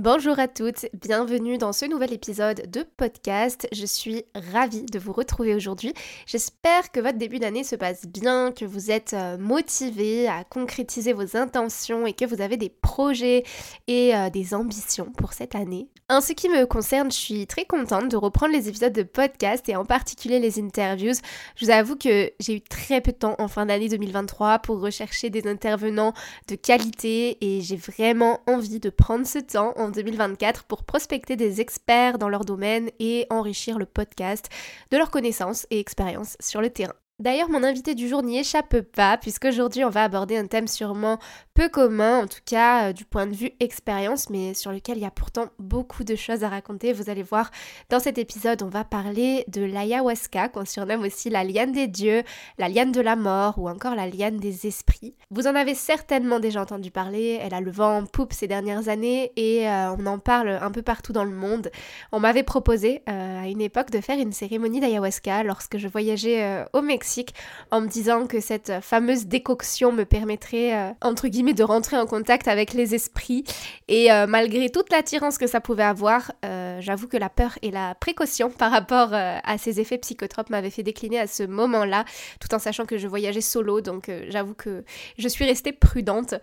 Bonjour à toutes, bienvenue dans ce nouvel épisode de podcast. Je suis ravie de vous retrouver aujourd'hui. J'espère que votre début d'année se passe bien, que vous êtes euh, motivés à concrétiser vos intentions et que vous avez des projets et euh, des ambitions pour cette année. En ce qui me concerne, je suis très contente de reprendre les épisodes de podcast et en particulier les interviews. Je vous avoue que j'ai eu très peu de temps en fin d'année 2023 pour rechercher des intervenants de qualité et j'ai vraiment envie de prendre ce temps en 2024 pour prospecter des experts dans leur domaine et enrichir le podcast de leurs connaissances et expériences sur le terrain. D'ailleurs, mon invité du jour n'y échappe pas, puisqu'aujourd'hui on va aborder un thème sûrement peu commun, en tout cas euh, du point de vue expérience, mais sur lequel il y a pourtant beaucoup de choses à raconter. Vous allez voir, dans cet épisode, on va parler de l'ayahuasca, qu'on surnomme aussi la liane des dieux, la liane de la mort ou encore la liane des esprits. Vous en avez certainement déjà entendu parler, elle a le vent en poupe ces dernières années et euh, on en parle un peu partout dans le monde. On m'avait proposé euh, à une époque de faire une cérémonie d'ayahuasca lorsque je voyageais au Mexique en me disant que cette fameuse décoction me permettrait, euh, entre guillemets, de rentrer en contact avec les esprits. Et euh, malgré toute l'attirance que ça pouvait avoir, euh, j'avoue que la peur et la précaution par rapport à ces effets psychotropes m'avaient fait décliner à ce moment-là, tout en sachant que je voyageais solo. Donc j'avoue que je suis restée prudente.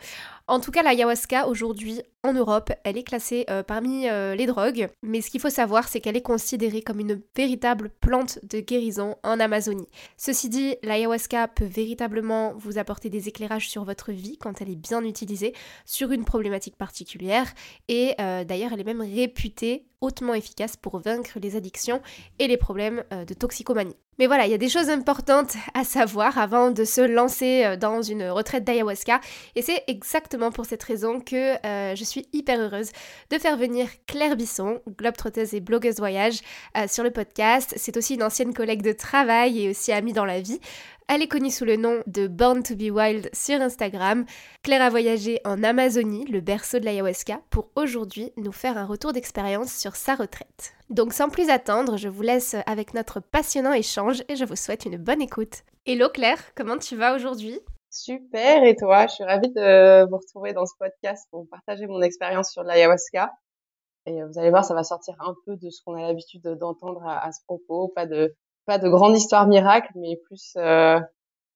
En tout cas, l'ayahuasca aujourd'hui en Europe, elle est classée euh, parmi euh, les drogues, mais ce qu'il faut savoir, c'est qu'elle est considérée comme une véritable plante de guérison en Amazonie. Ceci dit, l'ayahuasca peut véritablement vous apporter des éclairages sur votre vie quand elle est bien utilisée sur une problématique particulière, et euh, d'ailleurs, elle est même réputée hautement efficace pour vaincre les addictions et les problèmes de toxicomanie. Mais voilà, il y a des choses importantes à savoir avant de se lancer euh, dans une retraite d'ayahuasca. Et c'est exactement pour cette raison que euh, je suis hyper heureuse de faire venir Claire Bisson, globetrotteuse et blogueuse voyage, euh, sur le podcast. C'est aussi une ancienne collègue de travail et aussi amie dans la vie. Elle est connue sous le nom de Born to be Wild sur Instagram. Claire a voyagé en Amazonie, le berceau de l'ayahuasca, pour aujourd'hui nous faire un retour d'expérience sur sa retraite. Donc sans plus attendre, je vous laisse avec notre passionnant échange et je vous souhaite une bonne écoute. Hello Claire, comment tu vas aujourd'hui? Super, et toi? Je suis ravie de vous retrouver dans ce podcast pour partager mon expérience sur l'ayahuasca. Et vous allez voir, ça va sortir un peu de ce qu'on a l'habitude d'entendre à, ce propos, pas de pas de grande histoire miracle, mais plus euh,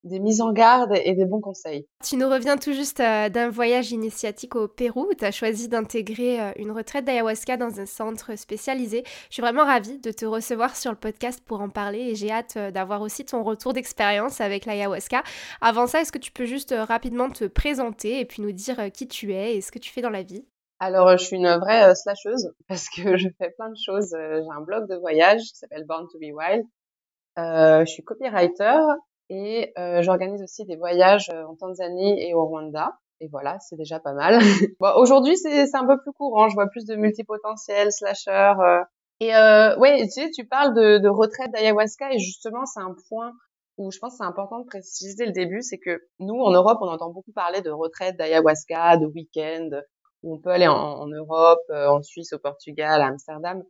des mises en garde et des bons conseils. Tu nous reviens tout juste euh, d'un voyage initiatique au Pérou où tu as choisi d'intégrer euh, une retraite d'ayahuasca dans un centre spécialisé. Je suis vraiment ravie de te recevoir sur le podcast pour en parler et j'ai hâte d'avoir aussi ton retour d'expérience avec l'ayahuasca. Avant ça, est-ce que tu peux juste rapidement te présenter et puis nous dire qui tu es et ce que tu fais dans la vie? Alors, je suis une vraie slasheuse parce que je fais plein de choses. J'ai un blog de voyage qui s'appelle Born to be Wild je suis copywriter et euh, j'organise aussi des voyages euh, en Tanzanie et au Rwanda. Et voilà, c'est déjà pas mal. bon, aujourd'hui, c'est un peu plus courant. Je vois plus de multipotentiels, slashers. Euh. Et euh, ouais, tu sais, tu parles de, de retraite d'ayahuasca et justement, c'est un point où je pense que c'est important de préciser le début, c'est que nous, en Europe, on entend beaucoup parler de retraite d'ayahuasca, de week-end, où on peut aller en, en Europe, en Suisse, au Portugal, à Amsterdam.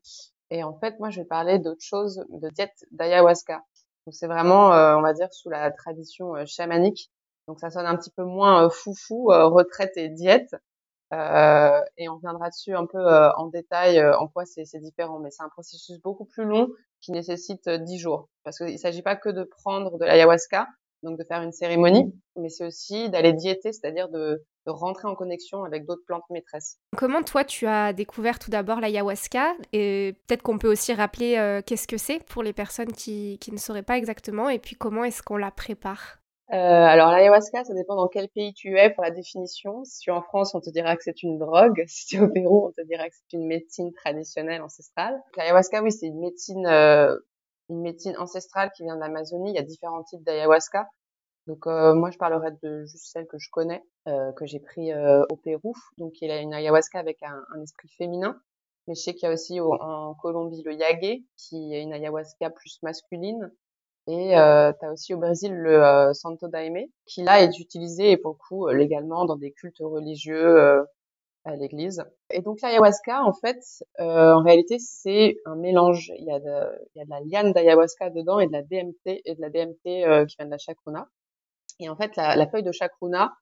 Et en fait, moi, je vais parler d'autre chose, de diète d'ayahuasca. Donc, c'est vraiment, euh, on va dire, sous la tradition euh, chamanique. Donc, ça sonne un petit peu moins euh, foufou, retraite et diète. et on viendra dessus un peu en détail en quoi c'est différent. Mais c'est un processus beaucoup plus long qui nécessite dix jours. Parce qu'il ne s'agit pas que de prendre de l'ayahuasca, donc de faire une cérémonie, mais c'est aussi d'aller diéter, c'est-à-dire de, rentrer en connexion avec d'autres plantes maîtresses. Comment toi tu as découvert tout d'abord l'ayahuasca? Et peut-être qu'on peut aussi rappeler euh, qu'est-ce que c'est pour les personnes qui, qui, ne sauraient pas exactement et puis comment est-ce qu'on la prépare? Euh, alors l'ayahuasca, ça dépend dans quel pays tu es pour la définition. Si tu es en France, on te dira que c'est une drogue. Si tu es au Pérou, on te dira que c'est une médecine traditionnelle ancestrale. L'ayahuasca, oui, c'est une médecine euh, une médecine ancestrale qui vient de l'Amazonie. Il y a différents types d'ayahuasca. Donc euh, moi, je parlerai de juste celle que je connais. que j'ai pris au Pérou. Donc, il a une ayahuasca avec un, un esprit féminin. Mais je sais qu'il y a aussi en Colombie le yagé, qui est une ayahuasca plus masculine. Et euh, tu as aussi au Brésil le euh, Santo Daime, qui là est utilisé pour le coup euh, légalement dans des cultes religieux euh, l'église. Et donc l'ayahuasca, en fait, euh, en réalité, c'est un mélange. Il y a de, il y a de la liane d'ayahuasca dedans et de la DMT et de la DMT qui vient de la chacruna. Et en fait, la, la feuille de chacruna,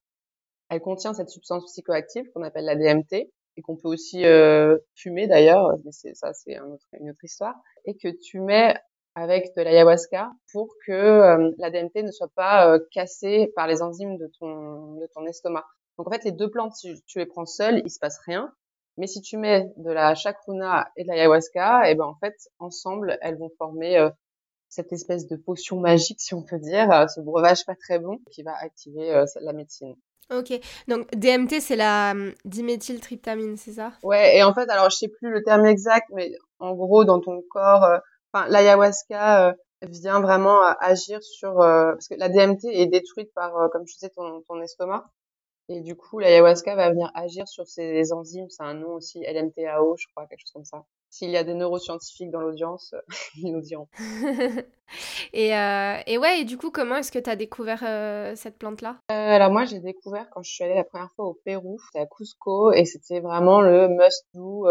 elle contient cette substance psychoactive qu'on appelle la DMT et qu'on peut aussi fumer d'ailleurs, mais ça, c'est une autre histoire, et que tu mets avec de l'ayahuasca pour que euh, la DMT ne soit pas euh, cassée par les enzymes de ton, de ton estomac. Donc en fait, les deux plantes, si tu les prends seules, il se passe rien. Mais si tu mets de la chacruna et de l'ayahuasca, et eh ben en fait, ensemble, elles vont former euh, cette espèce de potion magique, si on peut dire, ce breuvage pas très bon qui va activer la médecine. Ok, donc DMT c'est la hum, diméthyltryptamine, c'est ça? Ouais, et en fait, alors je sais plus le terme exact, mais en gros, dans ton corps, enfin, l'ayahuasca euh, vient vraiment agir sur euh, parce que la DMT est détruite par, euh, comme je disais, ton, ton estomac. Et du coup, l'ayahuasca va venir agir sur ces enzymes. C'est un nom aussi, LMTAO, je crois, quelque chose comme ça. S'il y a des neuroscientifiques dans l'audience, ils nous diront. et, euh, et ouais, et du coup, comment est-ce que tu as découvert euh, cette plante-là? Euh, Alors moi, j'ai découvert quand je suis allée la première fois au Pérou, c'était à Cusco, et c'était vraiment le must-do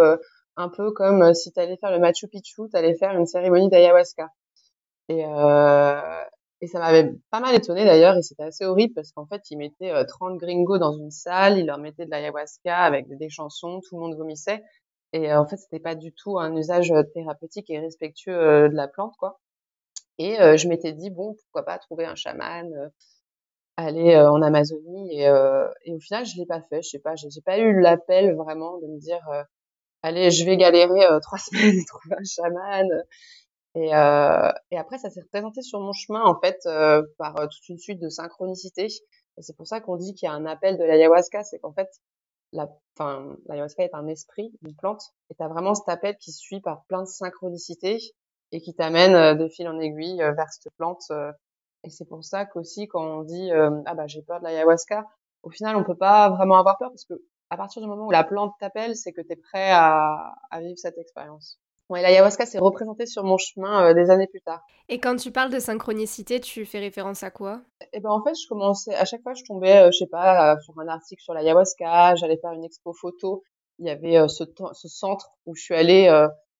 un peu comme euh, si tu allais faire le Machu Picchu, tu allais faire une cérémonie d'ayahuasca. Et, euh, et ça m'avait pas mal étonné d'ailleurs, et c'était assez horrible parce qu'en fait, ils mettaient 30 euh, gringos dans une salle, ils leur mettaient de l'ayahuasca avec des, chansons, tout le monde vomissait. Et euh, en fait, c'était pas du tout un usage thérapeutique et respectueux de la plante, quoi. Et je m'étais dit, bon, pourquoi pas trouver un chaman, aller en Amazonie. Et, et, au final, je l'ai pas fait. Je sais pas, j'ai pas eu l'appel vraiment de me dire, allez, je vais galérer euh, trois semaines et trouver un chaman. Et, euh, et après, ça s'est représenté sur mon chemin, en fait, euh, par toute une suite de synchronicités. Et c'est pour ça qu'on dit qu'il y a un appel de l'ayahuasca, c'est qu'en fait, la, enfin, l'ayahuasca est un esprit, une plante, et t'as vraiment cet appel qui suit par plein de synchronicités et qui t'amène de fil en aiguille vers cette plante. et c'est pour ça qu'aussi, quand on dit ah bah j'ai peur de l'ayahuasca, au final, on peut pas vraiment avoir peur parce que à partir du moment où la plante t'appelle, c'est que tu es prêt à, à, vivre cette expérience. Ouais, l'ayahuasca s'est représenté sur mon chemin euh, des années plus tard. Et quand tu parles de synchronicité, tu fais référence à quoi? Eh ben en fait, je commençais à chaque fois je tombais, euh, je sais pas, euh, sur un article sur l'ayahuasca, j'allais faire une expo photo, il y avait ce, ce, centre où je suis allée,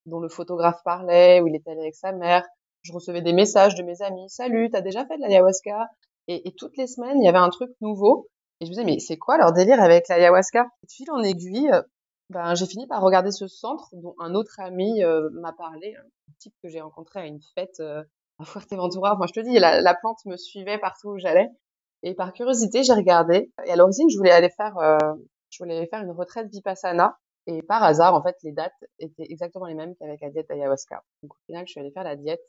dont le photographe parlait, où il était allé avec sa mère. Je recevais des messages de mes amis, salut, t'as déjà fait de l'ayahuasca? Et, et toutes les semaines, il y avait un truc nouveau. Et je me disais, mais c'est quoi leur délire avec l'ayahuasca? De fil en aiguille, euh, ben, j'ai fini par regarder ce centre dont un autre ami euh, m'a parlé, un type que j'ai rencontré à une fête euh, à Fuerteventura. Moi, je te dis, la, la, plante me suivait partout où j'allais. Et par curiosité, j'ai regardé. Et à l'origine, je voulais aller faire, euh, je voulais aller faire une retraite vipassana. Et par hasard, en fait, les dates étaient exactement les mêmes qu'avec la diète ayahuasca. Donc au final, je suis allée faire la diète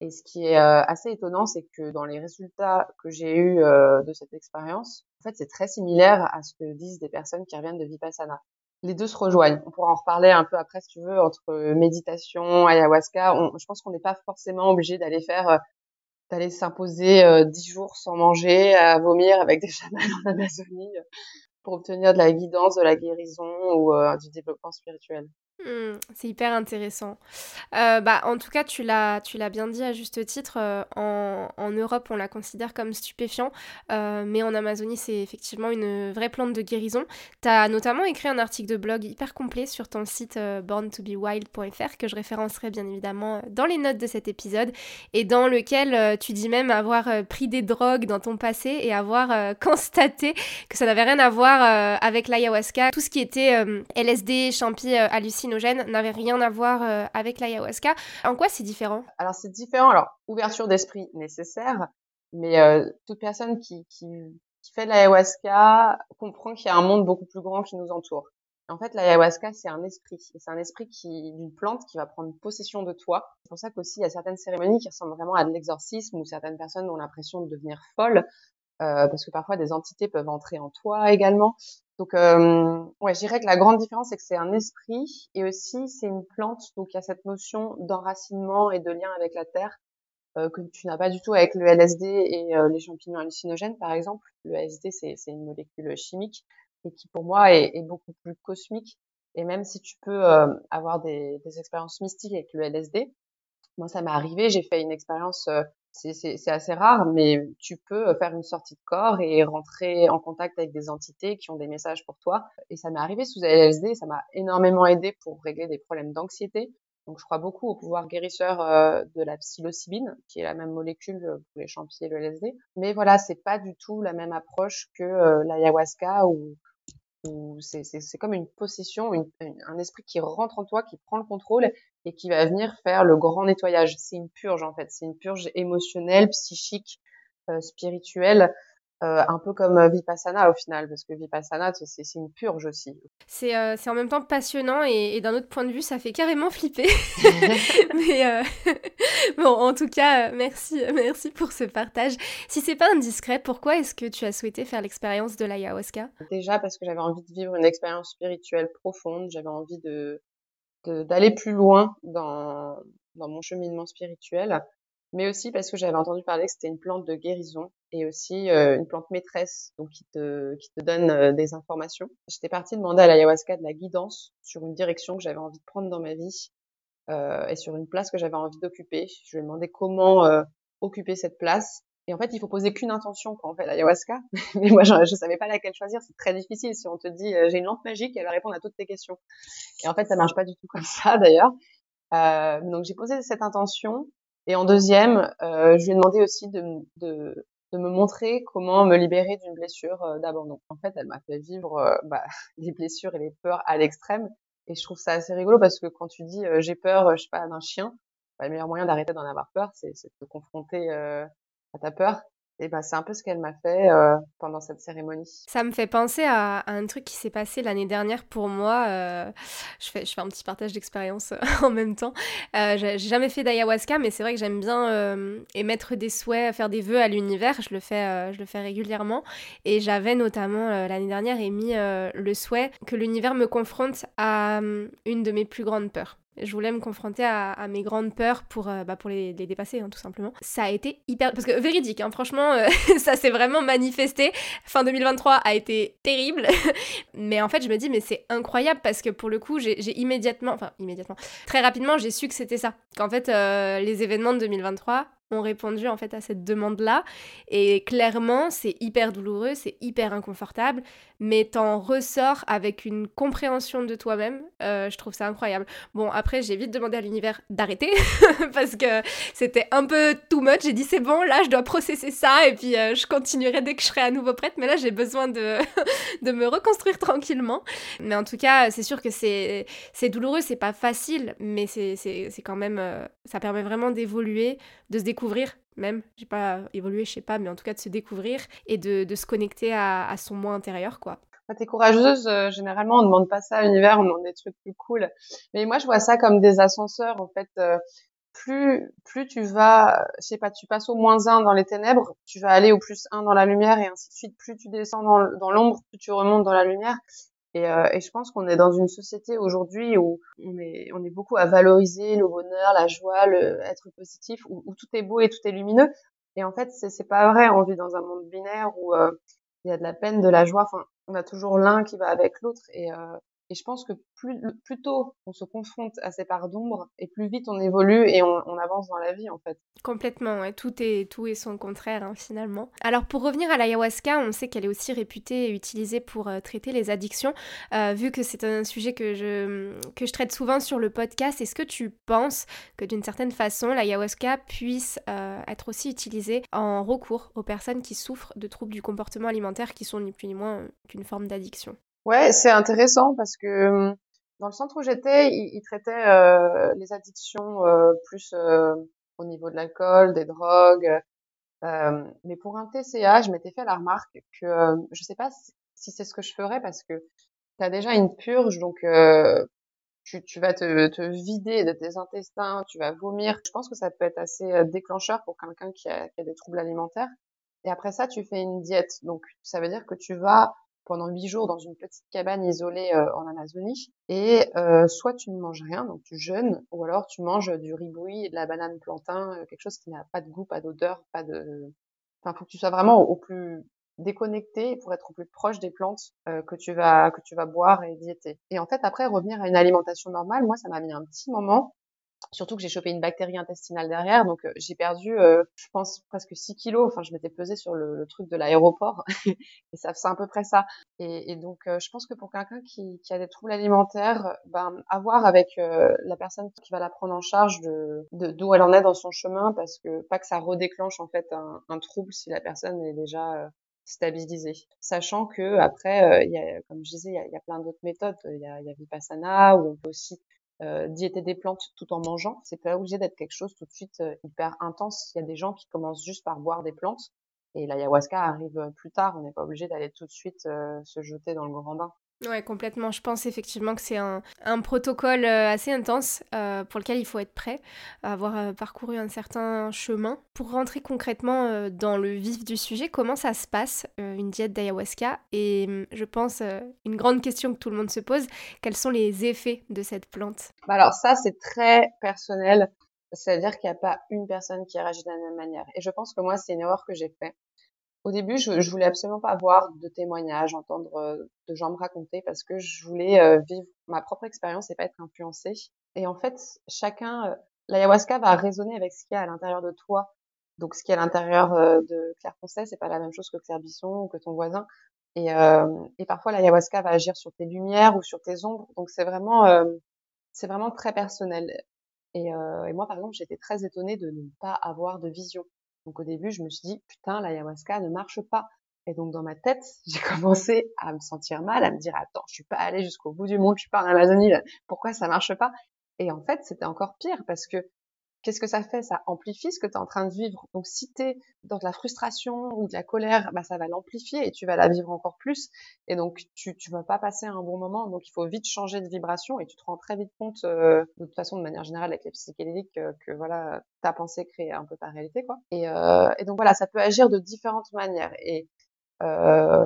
et ce qui est euh, assez étonnant, c'est que dans les résultats que j'ai eus euh, de cette expérience, en fait, c'est très similaire à ce que disent des personnes qui reviennent de Vipassana. Les deux se rejoignent. On pourra en reparler un peu après, si tu veux, entre méditation, ayahuasca. je pense qu'on n'est pas forcément obligé d'aller faire, euh, d'aller s'imposer dix jours sans manger, à vomir avec des chamans en Amazonie pour obtenir de la guidance, de la guérison ou du développement spirituel. Mmh, c'est hyper intéressant. Euh, bah, en tout cas, tu l'as, bien dit à juste titre. Euh, en, Europe, on la considère comme stupéfiant, euh, mais en Amazonie, c'est effectivement une vraie plante de guérison. Tu as notamment écrit un article de blog hyper complet sur ton site borntobewild.fr que je référencerai bien évidemment dans les notes de cet épisode et dans lequel tu dis même avoir pris des drogues dans ton passé et avoir constaté que ça n'avait rien à voir avec l'ayahuasca. Tout ce qui était LSD, champi, n'avait rien à voir euh, avec l'ayahuasca. En quoi c'est différent? Alors c'est différent. Alors ouverture d'esprit nécessaire, mais euh, toute personne qui, fait l'ayahuasca comprend qu'il y a un monde beaucoup plus grand qui nous entoure. En fait, l'ayahuasca, c'est un esprit. C'est un esprit qui, d'une plante qui va prendre possession de toi. C'est pour ça qu'aussi, il y a certaines cérémonies qui ressemblent vraiment à de l'exorcisme où certaines personnes ont l'impression de devenir folles. Euh, parce que parfois des entités peuvent entrer en toi également. Donc, euh, ouais, je dirais que la grande différence, c'est que c'est un esprit et aussi c'est une plante, donc il y a cette notion d'enracinement et de lien avec la terre que tu n'as pas du tout avec le LSD et les champignons hallucinogènes, par exemple. Le LSD, c'est une molécule chimique et qui, pour moi, est, est beaucoup plus cosmique. Et même si tu peux avoir des, des expériences mystiques avec le LSD, moi, ça m'est arrivé, j'ai fait une expérience c'est assez rare, mais tu peux euh, faire une sortie de corps et rentrer en contact avec des entités qui ont des messages pour toi. Et ça m'est arrivé sous LSD, ça m'a énormément aidé pour régler des problèmes d'anxiété. Donc je crois beaucoup au pouvoir guérisseur euh, de la psilocybine, qui est la même molécule pour les champignons et le LSD. Mais voilà, c'est pas du tout la même approche que euh, l'ayahuasca ou c'est comme une possession, un esprit qui rentre en toi, qui prend le contrôle et qui va venir faire le grand nettoyage. C'est une purge en fait, c'est une purge émotionnelle, psychique, euh, spirituelle euh, un peu comme euh, Vipassana au final, parce que Vipassana, c'est une purge aussi. C'est euh, en même temps passionnant et, d'un autre point de vue, ça fait carrément flipper. Mais bon, en tout cas, merci, merci pour ce partage. Si c'est pas indiscret, pourquoi est-ce que tu as souhaité faire l'expérience de l'ayahuasca? Déjà parce que j'avais envie de vivre une expérience spirituelle profonde, j'avais envie de d'aller plus loin dans, dans mon cheminement spirituel mais aussi parce que j'avais entendu parler que c'était une plante de guérison et aussi euh, une plante maîtresse, donc qui te, qui te donne euh, des informations. J'étais partie demander à l'ayahuasca de la guidance sur une direction que j'avais envie de prendre dans ma vie euh, et sur une place que j'avais envie d'occuper. Je lui ai demandé comment euh, occuper cette place. Et en fait, il faut poser qu'une intention quand on fait l'ayahuasca. Mais moi, je, je savais pas laquelle choisir. C'est très difficile. Si on te dit j'ai une lampe magique, elle va répondre à toutes tes questions. Et en fait, ça marche pas du tout comme ça d'ailleurs. Euh, donc j'ai posé cette intention et en deuxième, euh, je lui ai demandé aussi de, de, de, me montrer comment me libérer d'une blessure euh, d'abandon. En fait, elle m'a fait vivre euh, bah, les blessures et les peurs à l'extrême. Et je trouve ça assez rigolo parce que quand tu dis j'ai peur, je sais pas, d'un chien, bah, le meilleur moyen d'arrêter d'en avoir peur, c'est de te confronter à ta peur? Et ben c'est un peu ce qu'elle m'a fait euh, pendant cette cérémonie. Ça me fait penser à, un truc qui s'est passé l'année dernière pour moi. Euh, je, fais, je fais un petit partage d'expérience en même temps. Euh, j'ai jamais fait d'ayahuasca, mais c'est vrai que j'aime bien euh, émettre des souhaits, faire des vœux à l'univers. Je le fais, je le fais régulièrement. Et j'avais notamment l'année dernière émis le souhait que l'univers me confronte à une de mes plus grandes peurs. Je voulais me confronter à, mes grandes peurs pour, euh, bah, pour les, dépasser, hein, tout simplement. Ça a été hyper... Parce que véridique, hein, franchement, euh, ça s'est vraiment manifesté. Fin 2023 a été terrible. mais en fait, je me dis, mais c'est incroyable parce que pour le coup, j'ai immédiatement... Enfin, immédiatement. Très rapidement, j'ai su que c'était ça. Qu'en fait, euh, les événements de 2023 ont répondu en fait à cette demande-là. Et clairement, c'est hyper douloureux, c'est hyper inconfortable, mais t'en ressors avec une compréhension de toi-même. Euh, je trouve ça incroyable. Bon, après, j'ai vite demandé à l'univers d'arrêter parce que c'était un peu too much. J'ai dit c'est bon, là, je dois processer ça et puis euh, je continuerai dès que je serai à nouveau prête. Mais là, j'ai besoin de, de me reconstruire tranquillement. Mais en tout cas, c'est sûr que c'est douloureux, c'est pas facile, mais c'est quand même, euh, ça permet vraiment d'évoluer, de se découvrir même, j'ai pas évolué, je sais pas, mais en tout cas de se découvrir et de, de se connecter à, son moi intérieur, quoi. T'es courageuse, euh, généralement on demande pas ça à l'univers, on demande des trucs plus cool. Mais moi je vois ça comme des ascenseurs, en fait. Euh, plus, plus tu vas, je sais pas, tu passes au moins 1 dans les ténèbres, tu vas aller au plus 1 dans la lumière et ainsi de suite. Plus tu descends dans l'ombre, plus tu remontes dans la lumière. Et, euh, et je pense qu'on est dans une société aujourd'hui où on est, on est beaucoup à valoriser le bonheur, la joie, le être positif, où, tout est beau et tout est lumineux. Et en fait, c'est pas vrai. On vit dans un monde binaire où euh, il y a de la peine, de la joie. Enfin, on a toujours l'un qui va avec l'autre. Et, euh, et je pense que plus, tôt on se confronte à ces parts d'ombre, et plus vite on évolue et on, on, avance dans la vie en fait. Complètement, ouais. tout est tout est son contraire hein, finalement. Alors pour revenir à l'ayahuasca, on sait qu'elle est aussi réputée et utilisée pour euh, traiter les addictions. Euh, vu que c'est un sujet que je que je traite souvent sur le podcast, est-ce que tu penses que d'une certaine façon l'ayahuasca puisse euh, être aussi utilisée en recours aux personnes qui souffrent de troubles du comportement alimentaire qui sont ni plus ni moins qu'une forme d'addiction? Ouais, c'est intéressant parce que hum, dans le centre où j'étais, ils, traitaient euh, les addictions euh, plus euh, au niveau de l'alcool, des drogues. Euh, mais pour un TCA, je m'étais fait la remarque que je sais pas si, c'est ce que je ferais parce que tu as déjà une purge, donc tu, vas te, te, vider de tes intestins, tu vas vomir. Je pense que ça peut être assez déclencheur pour quelqu'un qui a, qui a des troubles alimentaires. Et après ça, tu fais une diète. Donc, ça veut dire que tu vas pendant huit jours dans une petite cabane isolée en Amazonie. Et soit tu ne manges rien, donc tu jeûnes, ou alors tu manges du et de la banane plantain, quelque chose qui n'a pas de goût, pas d'odeur, pas de... Enfin, faut que tu sois vraiment au plus déconnecté pour être au plus proche des plantes euh, que tu vas que tu vas boire et diéter. Et en fait après revenir à une alimentation normale, moi ça m'a mis un petit moment. Surtout que j'ai chopé une bactérie intestinale derrière, donc euh, j'ai perdu, euh, je pense presque 6 kilos. Enfin, je m'étais pesée sur le, le truc de l'aéroport, et ça c'est à peu près ça. Et, et donc, je pense que pour quelqu'un qui, qui, a des troubles alimentaires, ben avoir avec la personne qui va la prendre en charge de d'où elle en est dans son chemin, parce que pas que ça redéclenche en fait un, un trouble si la personne est déjà stabiliser. Sachant que après, euh, y a, comme je disais, il y a, y a, plein d'autres méthodes. Il y a, y a Vipassana où on peut aussi euh, des plantes tout en mangeant. C'est pas obligé d'être quelque chose tout de suite euh, hyper intense. Il y a des gens qui commencent juste par boire des plantes et l'ayahuasca arrive plus tard. On n'est pas obligé d'aller tout de suite se jeter dans le grand bain. Ouais, complètement. Je pense effectivement que c'est un, protocole euh, assez intense euh, pour lequel il faut être prêt, avoir euh, parcouru un certain chemin. Pour rentrer concrètement dans le vif du sujet, comment ça se passe, une diète d'ayahuasca? Et hum, je pense, une grande question que tout le monde se pose, quels sont les effets de cette plante? Bah Alors ça, c'est très personnel. C'est-à-dire qu'il n'y a pas une personne qui réagit de la même manière. Et je pense que moi, c'est une erreur que j'ai faite au début, je, je voulais absolument pas avoir de témoignages, entendre euh, de gens me raconter parce que je voulais euh, vivre ma propre expérience et pas être influencée. Et en fait, chacun, euh, l'ayahuasca va résonner avec ce qu'il y a à l'intérieur de toi. Donc, ce qui est à l'intérieur de Claire Poncet, c'est pas la même chose que Claire Bisson ou que ton voisin. Et, et parfois, l'ayahuasca va agir sur tes lumières ou sur tes ombres. Donc, c'est vraiment, c'est vraiment très personnel. Et, et moi, par exemple, j'étais très étonnée de ne pas avoir de vision. Donc au début, je me suis dit, putain, l'ayahuasca ne marche pas. Et donc dans ma tête, j'ai commencé à me sentir mal, à me dire, attends, je suis pas allée jusqu'au bout du monde, je suis pas en Amazonie, pourquoi ça marche pas? Et en fait, c'était encore pire parce que qu'est-ce que ça fait? Ça amplifie ce que tu es en train de vivre. Donc si tu es dans de la frustration ou de la colère, bah, ça va l'amplifier et tu vas la vivre encore plus. Et donc tu tu vas pas passer un bon moment. Donc il faut vite changer de vibration et tu te rends très vite compte, euh, de toute façon de manière générale avec les psychédéliques, euh, que voilà ta pensée crée un peu ta réalité quoi. Et, euh, donc voilà, ça peut agir de différentes manières. Et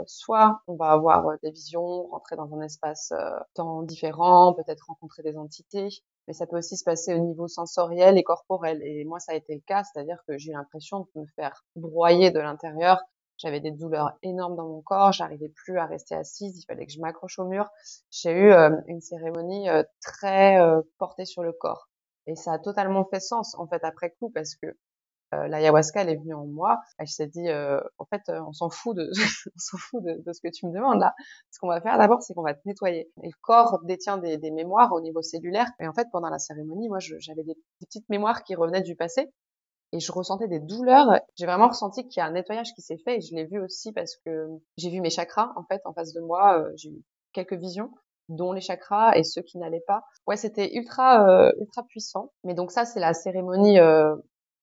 soit on va avoir des visions, rentrer dans un espace euh, temps différent, peut-être rencontrer des entités, mais ça peut aussi se passer au niveau sensoriel et corporel. Et moi, ça a été le cas, c'est-à-dire que j'ai eu l'impression de me faire broyer de l'intérieur. J'avais des douleurs énormes dans mon corps, j'arrivais plus à rester assise, il fallait que je m'accroche au mur. J'ai eu euh, une cérémonie euh, très euh, portée sur le corps. Et ça a totalement fait sens, en fait, après coup, parce que l'ayahuasca elle est venue en moi elle s'est dit euh, en fait euh, on s'en fout de on s'en fout de, de, ce que tu me demandes là. Ce qu'on va faire d'abord c'est qu'on va te nettoyer. Et le corps détient des, des, mémoires au niveau cellulaire. Et en fait pendant la cérémonie moi j'avais des, des, petites mémoires qui revenaient du passé et je ressentais des douleurs. J'ai vraiment ressenti qu'il y a un nettoyage qui s'est fait et je l'ai vu aussi parce que j'ai vu mes chakras en fait en face de moi. J'ai eu quelques visions dont les chakras et ceux qui n'allaient pas. Ouais, c'était ultra ultra puissant. Mais donc ça, c'est la cérémonie euh,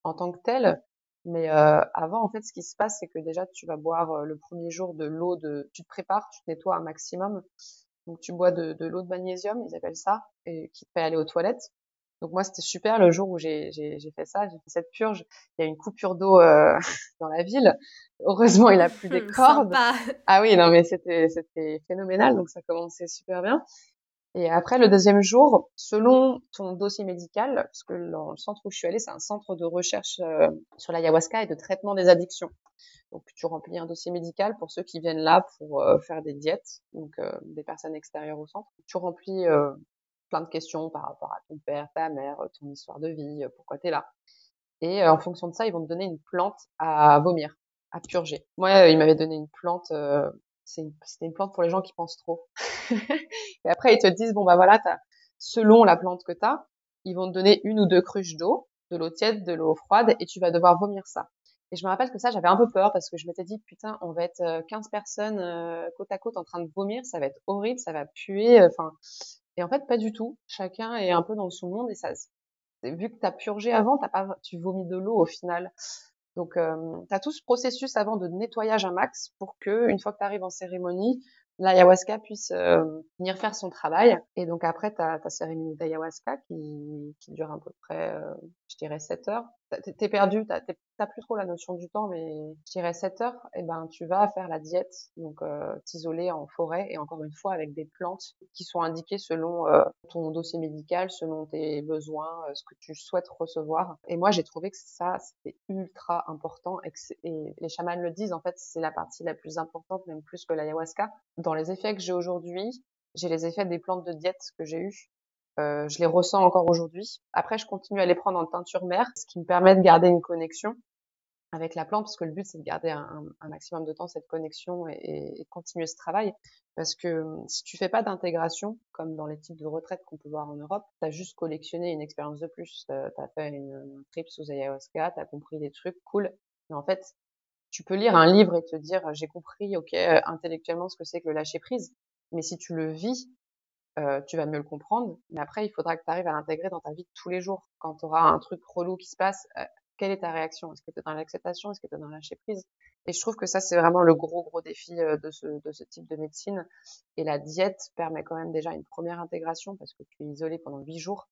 en tant que tel. Mais euh, avant, en fait, ce qui se passe, c'est que déjà, tu vas boire euh, le premier jour de l'eau de... Tu te prépares, tu te nettoies un maximum. Donc, tu bois de, de l'eau de magnésium, ils appellent ça, et qui te fait aller aux toilettes. Donc, moi, c'était super le jour où j'ai fait ça, j'ai fait cette purge. Il y a une coupure d'eau euh, dans la ville. Heureusement, il a plus des cordes. Ah oui, non, mais c'était phénoménal, donc ça commençait super bien. Et après, le deuxième jour, selon ton dossier médical, parce que le centre où je suis allée, c'est un centre de recherche euh, sur l'ayahuasca et de traitement des addictions. Donc, tu remplis un dossier médical pour ceux qui viennent là pour euh, faire des diètes, donc euh, des personnes extérieures au centre. Tu remplis plein de questions par rapport à ton père, ta mère, ton histoire de vie, pourquoi tu es là. Et en fonction de ça, ils vont te donner une plante à vomir, à purger. Moi, ils m'avaient donné une plante c'était une plante pour les gens qui pensent trop. et après, ils te disent, bon, bah voilà, as, selon la plante que tu as, ils vont te donner une ou deux cruches d'eau, de l'eau tiède, de l'eau froide, et tu vas devoir vomir ça. Et je me rappelle que ça, j'avais un peu peur parce que je m'étais dit, putain, on va être 15 euh, personnes euh, côte à côte en train de vomir, ça va être horrible, ça va puer, euh, enfin. et en fait, pas du tout. Chacun est un peu dans son monde et ça, vu que tu as purgé avant, t'as pas, tu vomis de l'eau au final. Donc, euh, tu as tout ce processus avant de nettoyage un max pour que, une fois que tu arrives en cérémonie, l'ayahuasca puisse euh, venir faire son travail. Et donc après, tu as ta cérémonie d'ayahuasca qui, qui dure à peu près, euh, je dirais, 7 heures. t'es perdu, t'as plus trop la notion du temps, mais je dirais 7 heures, et eh ben tu vas faire la diète, donc euh, t'isoler en forêt et encore une fois avec des plantes qui sont indiquées selon euh, ton dossier médical, selon tes besoins, euh, ce que tu souhaites recevoir. Et moi j'ai trouvé que ça c'était ultra important et, les chamans le disent en fait c'est la partie la plus importante même plus que l'ayahuasca. Dans les effets que j'ai aujourd'hui, j'ai les effets des plantes de diète que j'ai eues euh, je les ressens encore aujourd'hui. Après, je continue à les prendre en teinture mère, ce qui me permet de garder une connexion avec la plante, parce que le but, c'est de garder un, maximum de temps cette connexion et, continuer ce travail. Parce que hum, si tu fais pas d'intégration, comme dans les types de retraites qu'on peut voir en Europe, tu as juste collectionné une expérience de plus. Euh, tu as fait une, trip sous ayahuasca, tu as compris des trucs, cool. Mais en fait, tu peux lire un livre et te dire, j'ai compris, ok, euh, intellectuellement, ce que c'est que le lâcher prise. Mais si tu le vis, euh, tu vas mieux le comprendre. Mais après, il faudra que tu arrives à l'intégrer dans ta vie tous les jours. Quand tu auras un truc relou qui se passe, euh, quelle est ta réaction? Est-ce que tu es dans l'acceptation? Est-ce que tu es dans la prise Et je trouve que ça, c'est vraiment le gros, gros défi euh, de, ce, de ce type de médecine. Et la diète permet quand même déjà une première intégration parce que tu es isolé pendant huit jours.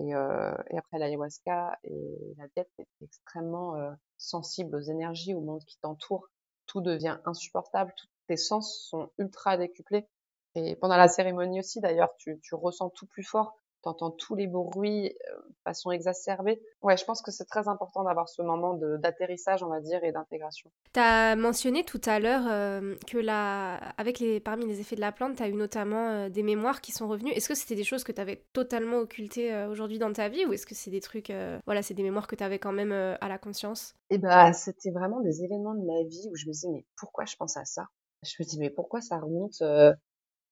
Et, euh, et après l'ayahuasca et la diète, tu extrêmement sensible aux énergies, au monde qui t'entoure. Tout devient insupportable. Tous tes sens sont ultra décuplés. Et pendant la cérémonie aussi, d'ailleurs, tu, tu ressens tout plus fort tu entends tous les bruits euh, de façon exacerbée. Ouais, je pense que c'est très important d'avoir ce moment d'atterrissage, on va dire, et d'intégration. Tu as mentionné tout à l'heure euh, que la, avec les, parmi les effets de la plante, tu as eu notamment euh, des mémoires qui sont revenues. Est-ce que c'était des choses que tu avais totalement occultées aujourd'hui dans ta vie ou est-ce que c'est des trucs, voilà, c'est des mémoires que tu avais quand même à la conscience? Eh bah, c'était vraiment des événements de ma vie où je me disais, mais pourquoi je pense à ça? Je me dis, mais pourquoi ça remonte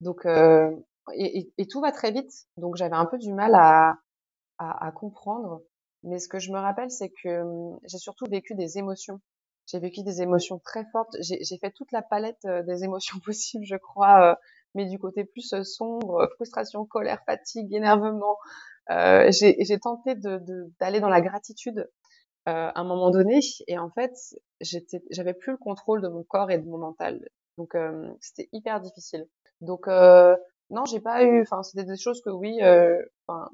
donc, euh, et, et, tout va très vite. Donc, j'avais un peu du mal à, à, à, comprendre. Mais ce que je me rappelle, c'est que hum, j'ai surtout vécu des émotions. J'ai vécu des émotions très fortes. J'ai fait toute la palette euh, des émotions possibles, je crois, euh, mais du côté plus sombre, frustration, colère, fatigue, énervement. Euh, j'ai tenté d'aller de, dans la gratitude euh, à un moment donné, et en fait, j'avais plus le contrôle de mon corps et de mon mental. Donc, c'était hyper difficile. Donc euh, non, j'ai pas eu. Enfin, c'était des choses que oui, euh,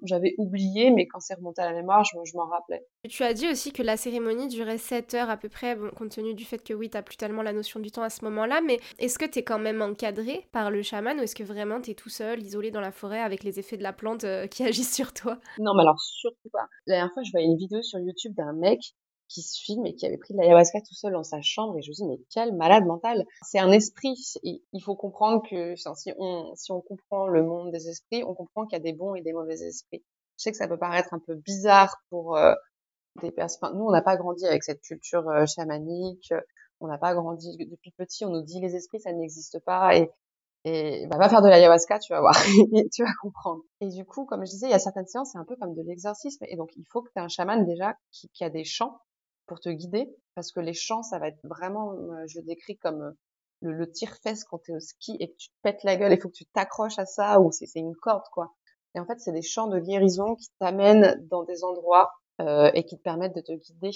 j'avais oublié, mais quand c'est remonté à la mémoire, je, je m'en rappelais. Tu as dit aussi que la cérémonie durait 7 heures à peu près, bon, compte tenu du fait que oui, t'as plus tellement la notion du temps à ce moment-là, mais est-ce que t'es quand même encadré par le chaman ou est-ce que vraiment t'es tout seul, isolé dans la forêt avec les effets de la plante euh, qui agissent sur toi? Non, mais alors surtout pas. La dernière fois, je voyais une vidéo sur YouTube d'un mec qui se filme et qui avait pris de l'ayahuasca tout seul dans sa chambre. Et je me dis mais quel malade mental c'est un esprit il faut comprendre que si on si on comprend le monde des esprits on comprend qu'il y a des bons et des mauvais esprits. Je sais que ça peut paraître un peu bizarre pour euh, des personnes nous on n'a pas grandi avec cette culture euh, chamanique. On n'a pas grandi depuis petit on nous dit les esprits ça n'existe pas et et bah, va faire de l'ayahuasca, tu vas voir, tu vas comprendre. Et du coup, comme je disais, il y a certaines séances, c'est un peu comme de l'exorcisme. Et donc, il faut que tu aies un chaman déjà qui, qui a des chants pour te guider, parce que les chants, ça va être vraiment, euh, je décris comme euh, le, le tire-fesse quand tu es au ski et que tu te pètes la gueule, il faut que tu t'accroches à ça, ou c'est une corde, quoi. Et en fait, c'est des chants de guérison qui t'amènent dans des endroits euh, et qui te permettent de te guider.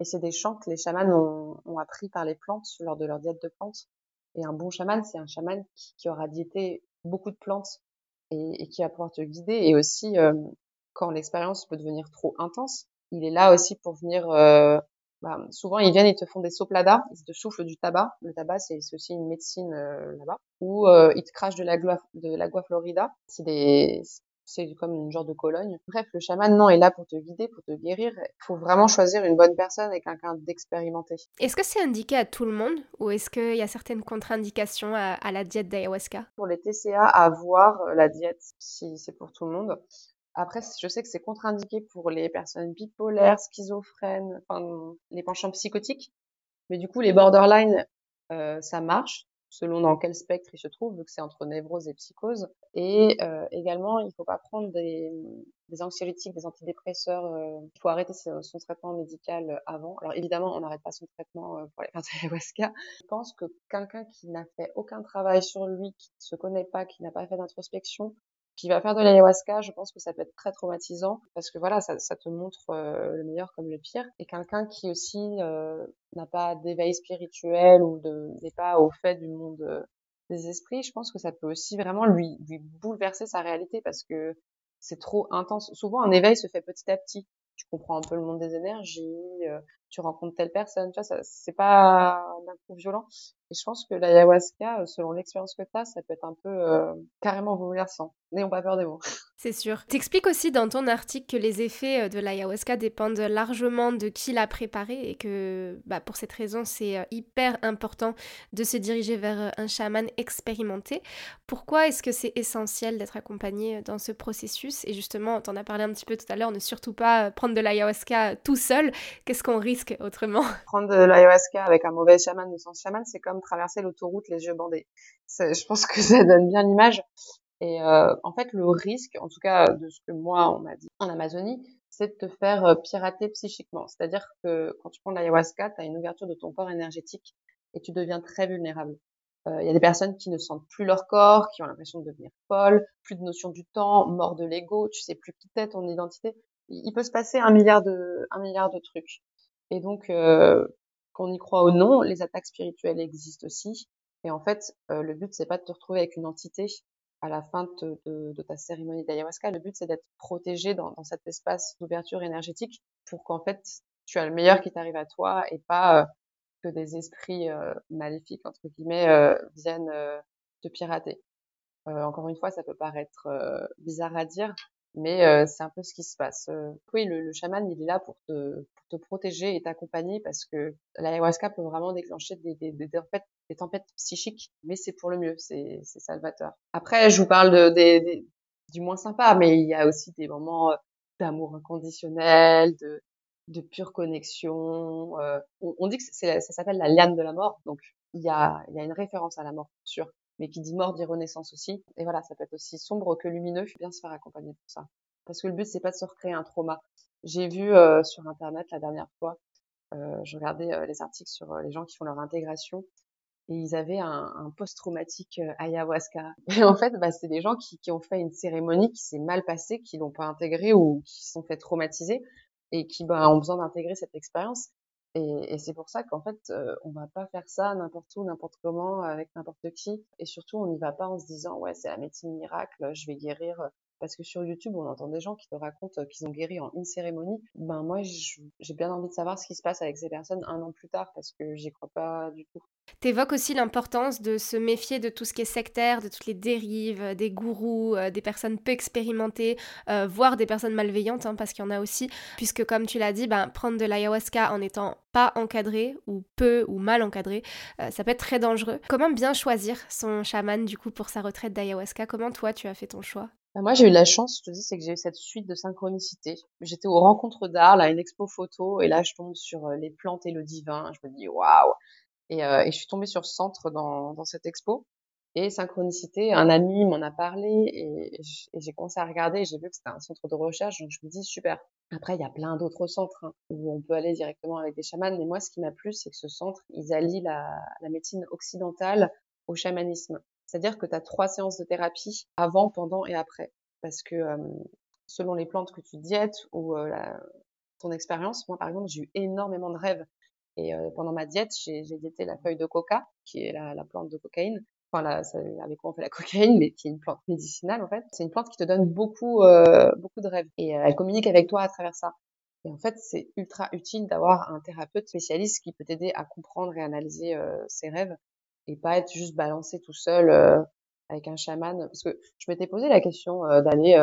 Et c'est des chants que les chamans ont, ont, appris par les plantes lors de leur diète de plantes. Et un bon chaman, c'est un chaman qui, qui, aura diété beaucoup de plantes et, et, qui va pouvoir te guider. Et aussi, euh, quand l'expérience peut devenir trop intense, il est là aussi pour venir. Euh, bah, souvent, ils viennent, ils te font des sopladas, ils te soufflent du tabac. Le tabac, c'est aussi une médecine euh, là-bas. Ou euh, ils te crachent de la de l'agua florida. C'est des c'est comme une genre de Cologne. Bref, le chaman, non, est là pour te guider, pour te guérir. Il faut vraiment choisir une bonne personne et quelqu'un d'expérimenté. Est-ce que c'est indiqué à tout le monde ou est-ce qu'il y a certaines contre-indications à, à, la diète d'ayahuasca? Pour les TCA, à voir la diète si c'est pour tout le monde. Après, je sais que c'est contre-indiqué pour les personnes bipolaires, schizophrènes, enfin les penchants psychotiques. Mais du coup, les borderline, euh, ça marche selon dans quel spectre ils se trouvent, vu que c'est entre névrose et psychose. Et euh, également, il faut pas prendre des, des anxiolytiques, des antidépresseurs. Euh, faut arrêter son, traitement médical avant. Alors évidemment, on n'arrête pas son traitement euh, pour les plantes ayahuasca. Je pense que quelqu'un qui n'a fait aucun travail sur lui, qui ne se connaît pas, qui n'a pas fait d'introspection, qui va faire de l'ayahuasca, je pense que ça peut être très traumatisant parce que voilà, ça, ça te montre euh, le meilleur comme le pire. Et quelqu'un qui aussi euh, n'a pas d'éveil spirituel ou n'est pas au fait du monde euh, des esprits, je pense que ça peut aussi vraiment lui, lui bouleverser sa réalité parce que c'est trop intense. Souvent, un éveil se fait petit à petit. tu comprends un peu le monde des énergies, tu rencontres telle personne, tu vois, c'est pas d'un coup violent. Et je pense que l'ayahuasca, euh, selon l'expérience que tu as, ça peut être un peu euh, carrément bouleversant. N'ayons pas peur des mots. C'est sûr. T'expliques aussi dans ton article que les effets euh, de l'ayahuasca dépendent largement de qui l'a préparé et que bah, pour cette raison, c'est hyper important de se diriger vers un chaman expérimenté. Pourquoi est-ce que c'est essentiel d'être accompagné dans ce processus? Et justement, t'en as parlé un petit peu tout à l'heure, ne surtout pas prendre de l'ayahuasca tout seul. Qu'est-ce qu'on Prendre de l'ayahuasca avec un mauvais chaman ou sans chaman, c'est comme traverser l'autoroute les yeux bandés. Je pense que ça donne bien l'image. Et euh, en fait, le risque, en tout cas de ce que moi on m'a dit en Amazonie, c'est de te faire euh, pirater psychiquement. C'est-à-dire que quand tu prends l'ayahuasca, tu as une ouverture de ton corps énergétique et tu deviens très vulnérable. Euh, il y a des personnes qui ne sentent plus leur corps, qui ont l'impression de devenir folles, plus de notion du temps, mort de l'ego, tu sais plus qui t'es, ton identité. Il peut se passer un milliard de, un milliard de trucs. Et donc, euh, qu'on y croit ou non, les attaques spirituelles existent aussi. Et en fait, euh, le but, c'est pas de te retrouver avec une entité à la fin de, ta cérémonie d'ayahuasca. Le but, c'est d'être protégé dans, cet espace d'ouverture énergétique pour qu'en fait, tu as le meilleur qui t'arrive à toi et pas euh, que des esprits maléfiques, entre guillemets, viennent te pirater. encore une fois, ça peut paraître bizarre à dire, mais euh, c'est un peu ce qui se passe. Euh, oui, le, le, chaman, il est là pour te, pour te protéger et t'accompagner parce que l'ayahuasca peut vraiment déclencher des, des, des, tempêtes, des tempêtes psychiques, mais c'est pour le mieux, c'est salvateur. Après, je vous parle de, des, du moins sympa, mais il y a aussi des moments euh, d'amour inconditionnel, de, de pure connexion. Euh, on, on, dit que ça s'appelle la liane de la mort, donc il y a, y a une référence à la mort, sûr mais qui dit mort dit renaissance aussi. Et voilà, ça peut être aussi sombre que lumineux. Bien se faire accompagner pour ça. Parce que le but, c'est pas de se recréer un trauma. J'ai vu euh, sur Internet la dernière fois, euh, je regardais euh, les articles sur euh, les gens qui font leur intégration et ils avaient un, un post-traumatique ayahuasca. Et en fait, bah, c'est des gens qui, qui, ont fait une cérémonie qui s'est mal passée, qui l'ont pas intégrée ou qui se sont fait traumatiser et qui bah, ont besoin d'intégrer cette expérience. Et, et c'est pour ça qu'en fait, euh, on va pas faire ça n'importe où, n'importe comment, avec n'importe qui. Et surtout, on n'y va pas en se disant, ouais, c'est la médecine miracle, je vais guérir. Parce que sur YouTube, on entend des gens qui te racontent qu'ils ont guéri en une cérémonie. Ben moi, j'ai bien envie de savoir ce qui se passe avec ces personnes un an plus tard, parce que j'y crois pas du tout. T'évoques aussi l'importance de se méfier de tout ce qui est sectaire, de toutes les dérives, euh, des gourous, euh, des personnes peu expérimentées, euh, voire des personnes malveillantes, hein, parce qu'il y en a aussi, puisque comme tu l'as dit, ben, prendre de l'ayahuasca en étant pas encadré ou peu ou mal encadré, ça peut être très dangereux. Comment bien choisir son chaman du coup pour sa retraite d'ayahuasca? Comment toi tu as fait ton choix? Bah, moi, j'ai eu la chance, je te dis, c'est que j'ai eu cette suite de synchronicité. J'étais aux rencontres d'art, là, une expo photo, et là, je tombe sur les plantes et le divin. Je me dis, waouh, et, euh, et, je suis tombée sur ce centre dans, dans cette expo. Et synchronicité, un ami m'en a parlé et, j'ai commencé à regarder et j'ai vu que c'était un centre de recherche. Donc je me dis super. Après, il y a plein d'autres centres hein, où on peut aller directement avec des chamans. Mais moi, ce qui m'a plu, c'est que ce centre, ils allient la, la médecine occidentale au chamanisme. C'est-à-dire que tu as trois séances de thérapie avant, pendant et après. Parce que euh, selon les plantes que tu diètes ou euh, la, ton expérience, moi par exemple, j'ai eu énormément de rêves. Et euh, pendant ma diète, j'ai diété la feuille de coca, qui est la, la plante de cocaïne. Enfin, là, ça, avec quoi on fait la cocaïne, mais qui est une plante médicinale en fait. C'est une plante qui te donne beaucoup, euh, beaucoup de rêves. Et euh, elle communique avec toi à travers ça. Et en fait, c'est ultra utile d'avoir un thérapeute spécialiste qui peut t'aider à comprendre et analyser euh, ses rêves et pas être juste balancé tout seul euh, avec un chaman. Parce que je m'étais posé la question euh, d'aller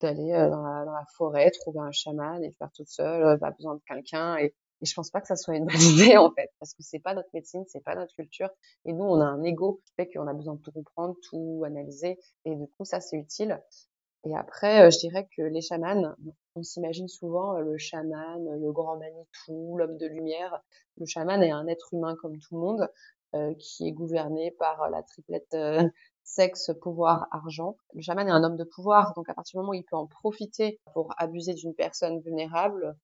d'aller dans la, dans, la, forêt, trouver un chaman et faire toute seule, pas besoin de quelqu'un. Et et je pense pas que ça soit une bonne idée en fait, parce que c'est pas notre médecine, c'est pas notre culture, et nous on a un ego qui fait qu'on a besoin de tout comprendre, tout analyser, et du coup ça c'est utile. Et après, euh, je dirais que les chamans, on s'imagine souvent euh, le chaman, le grand Manitou, l'homme de lumière. Le chaman est un être humain comme tout le monde, euh, qui est gouverné par la triplette euh, sexe, pouvoir, argent. Le chaman est un homme de pouvoir, donc à partir du moment où il peut en profiter pour abuser d'une personne vulnérable,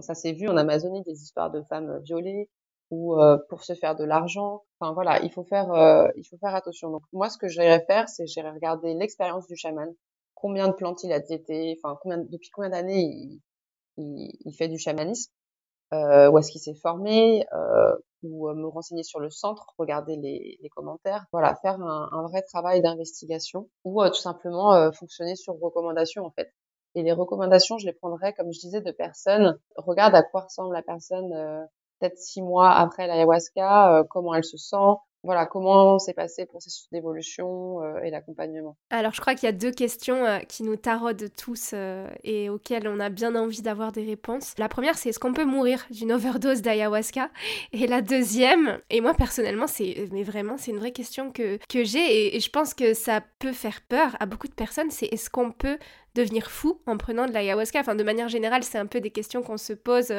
ça s'est vu en Amazonie des histoires de femmes euh, violées ou euh, pour se faire de l'argent. Enfin voilà, il faut faire euh, il faut faire attention. Donc moi ce que j'irais faire c'est j'irais regarder l'expérience du chaman, combien de plantes il a diété, enfin combien depuis combien d'années il, il, il, fait du chamanisme, euh, où est-ce qu'il s'est formé, euh, ou me renseigner sur le centre, regarder les, les commentaires, voilà, faire un, un vrai travail d'investigation, ou tout simplement fonctionner sur recommandation en fait. Et les recommandations, je les prendrais, comme je disais, de personnes. Regarde à quoi ressemble la personne euh, peut-être six mois après l'ayahuasca, euh, comment elle se sent, voilà, comment s'est passé le processus d'évolution euh, et l'accompagnement. Alors, je crois qu'il y a deux questions euh, qui nous taraudent tous euh, et auxquelles on a bien envie d'avoir des réponses. La première, c'est est-ce qu'on peut mourir d'une overdose d'ayahuasca? Et la deuxième, et moi personnellement, c'est mais vraiment, c'est une vraie question que, que j'ai et, et je pense que ça peut faire peur à beaucoup de personnes, c'est est-ce qu'on peut devenir fou en prenant de l'ayahuasca Enfin, de manière générale, c'est un peu des questions qu'on se pose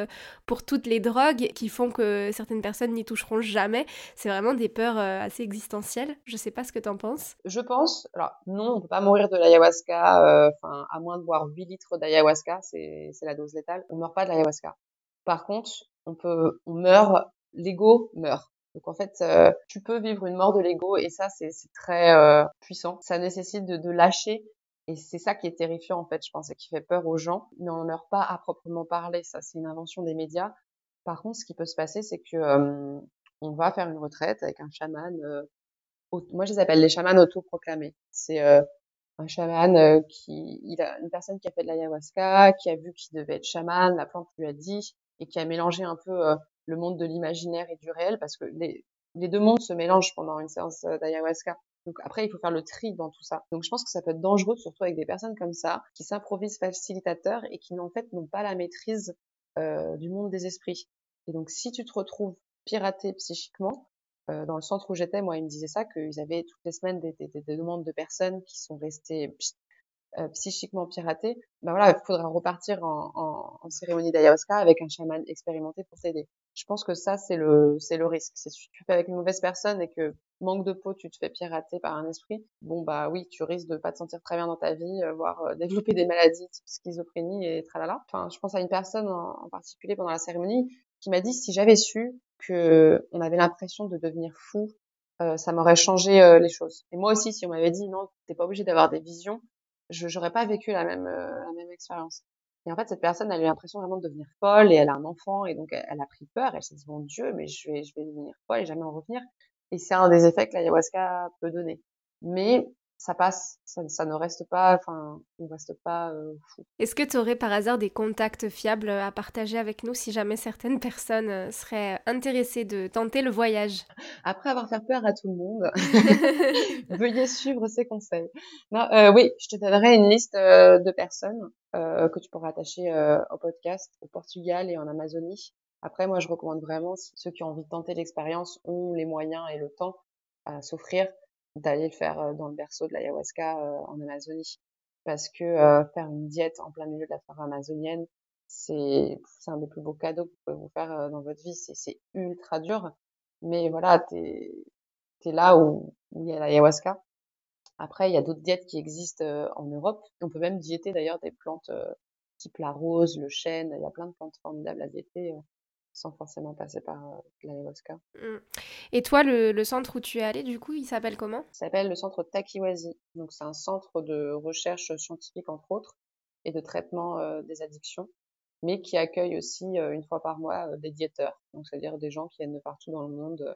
pour toutes les drogues qui font que certaines personnes n'y toucheront jamais. C'est vraiment des peurs assez existentielles. Je sais pas ce que tu en penses. Je pense, alors non, on peut pas mourir de l'ayahuasca, enfin, à moins de boire 8 litres d'ayahuasca, c'est la dose létale. On meurt pas de l'ayahuasca. Par contre, on peut, on meurt, l'ego meurt. Donc en fait, euh, tu peux vivre une mort de l'ego et ça c'est très euh, puissant. Ça nécessite de lâcher et c'est ça qui est terrifiant en fait, je pense, et qui fait peur aux gens. Mais on meurt pas à proprement parler, ça c'est une invention des médias. Par contre, ce qui peut se passer, c'est que euh, on va faire une retraite avec un chaman. Euh, moi, je les appelle les chamans autoproclamés. C'est euh, un chaman qui, il a une personne qui a fait de l'ayahuasca, qui a vu qu'il devait être chaman, la plante lui a dit, et qui a mélangé un peu le monde de l'imaginaire et du réel, parce que les, les deux mondes se mélangent pendant une séance d'ayahuasca. Donc après, il faut faire le tri dans tout ça. Donc je pense que ça peut être dangereux, surtout avec des personnes comme ça, qui s'improvisent facilitateurs et qui en fait n'ont pas la maîtrise euh, du monde des esprits. Et donc si tu te retrouves piraté psychiquement, euh, dans le centre où j'étais, moi, ils me disaient ça, qu'ils avaient toutes les semaines des, des, des, demandes de personnes qui sont restées euh, psychiquement piratées. Ben voilà, il faudra repartir en, en, en cérémonie d'ayahuasca avec un chaman expérimenté pour t'aider. Je pense que ça, c'est le, c'est le risque. C'est si tu fais avec une mauvaise personne et que manque de peau, tu te fais pirater par un esprit, bon bah oui, tu risques de pas te sentir très bien dans ta vie, euh, voire euh, développer des maladies type schizophrénie et tralala. Enfin, je pense à une personne en, particulier pendant la cérémonie qui m'a dit si j'avais su que on avait l'impression de devenir fou, euh, ça m'aurait changé euh, les choses. Et moi aussi, si on m'avait dit non, t'es pas obligé d'avoir des visions, je j'aurais pas vécu la même euh, la même expérience. Et en fait, cette personne, elle a eu l'impression vraiment de devenir folle et elle a un enfant et donc elle, a pris peur. Elle s'est dit mon Dieu, mais je vais je vais devenir folle et jamais en revenir. Et c'est un des effets que l'ayahuasca peut donner. Mais ça passe, ça, ça, ne reste pas, enfin, on reste pas euh, fou. Est-ce que tu aurais par hasard des contacts fiables à partager avec nous si jamais certaines personnes euh, seraient intéressées de tenter le voyage? Après avoir fait peur à tout le monde, veuillez suivre ces conseils. Non, euh, oui, je te donnerai une liste euh, de personnes euh, que tu pourras attacher au podcast au Portugal et en Amazonie après, moi, je recommande vraiment, ceux qui ont envie de tenter l'expérience ont les moyens et le temps à s'offrir, d'aller le faire dans le berceau de l'ayahuasca euh, en Amazonie. Parce que euh, faire une diète en plein milieu de la forêt amazonienne, c'est un des plus beaux cadeaux que vous pouvez vous faire dans votre vie. C'est ultra dur, mais voilà, t'es es là où, où il y a l'ayahuasca. Après, il y a d'autres diètes qui existent en Europe. On peut même diéter d'ailleurs des plantes type la rose, le chêne. Il y a plein de plantes formidables à diéter sans forcément passer par euh, l'ayahuasca. Mmh. Et toi, le, le, centre où tu es allé, du coup, il s'appelle comment? Il s'appelle le centre Takiwazi. Donc, c'est un centre de recherche scientifique, entre autres, et de traitement euh, des addictions, mais qui accueille aussi, euh, une fois par mois, euh, des diéteurs. Donc, c'est-à-dire des gens qui viennent de partout dans le monde.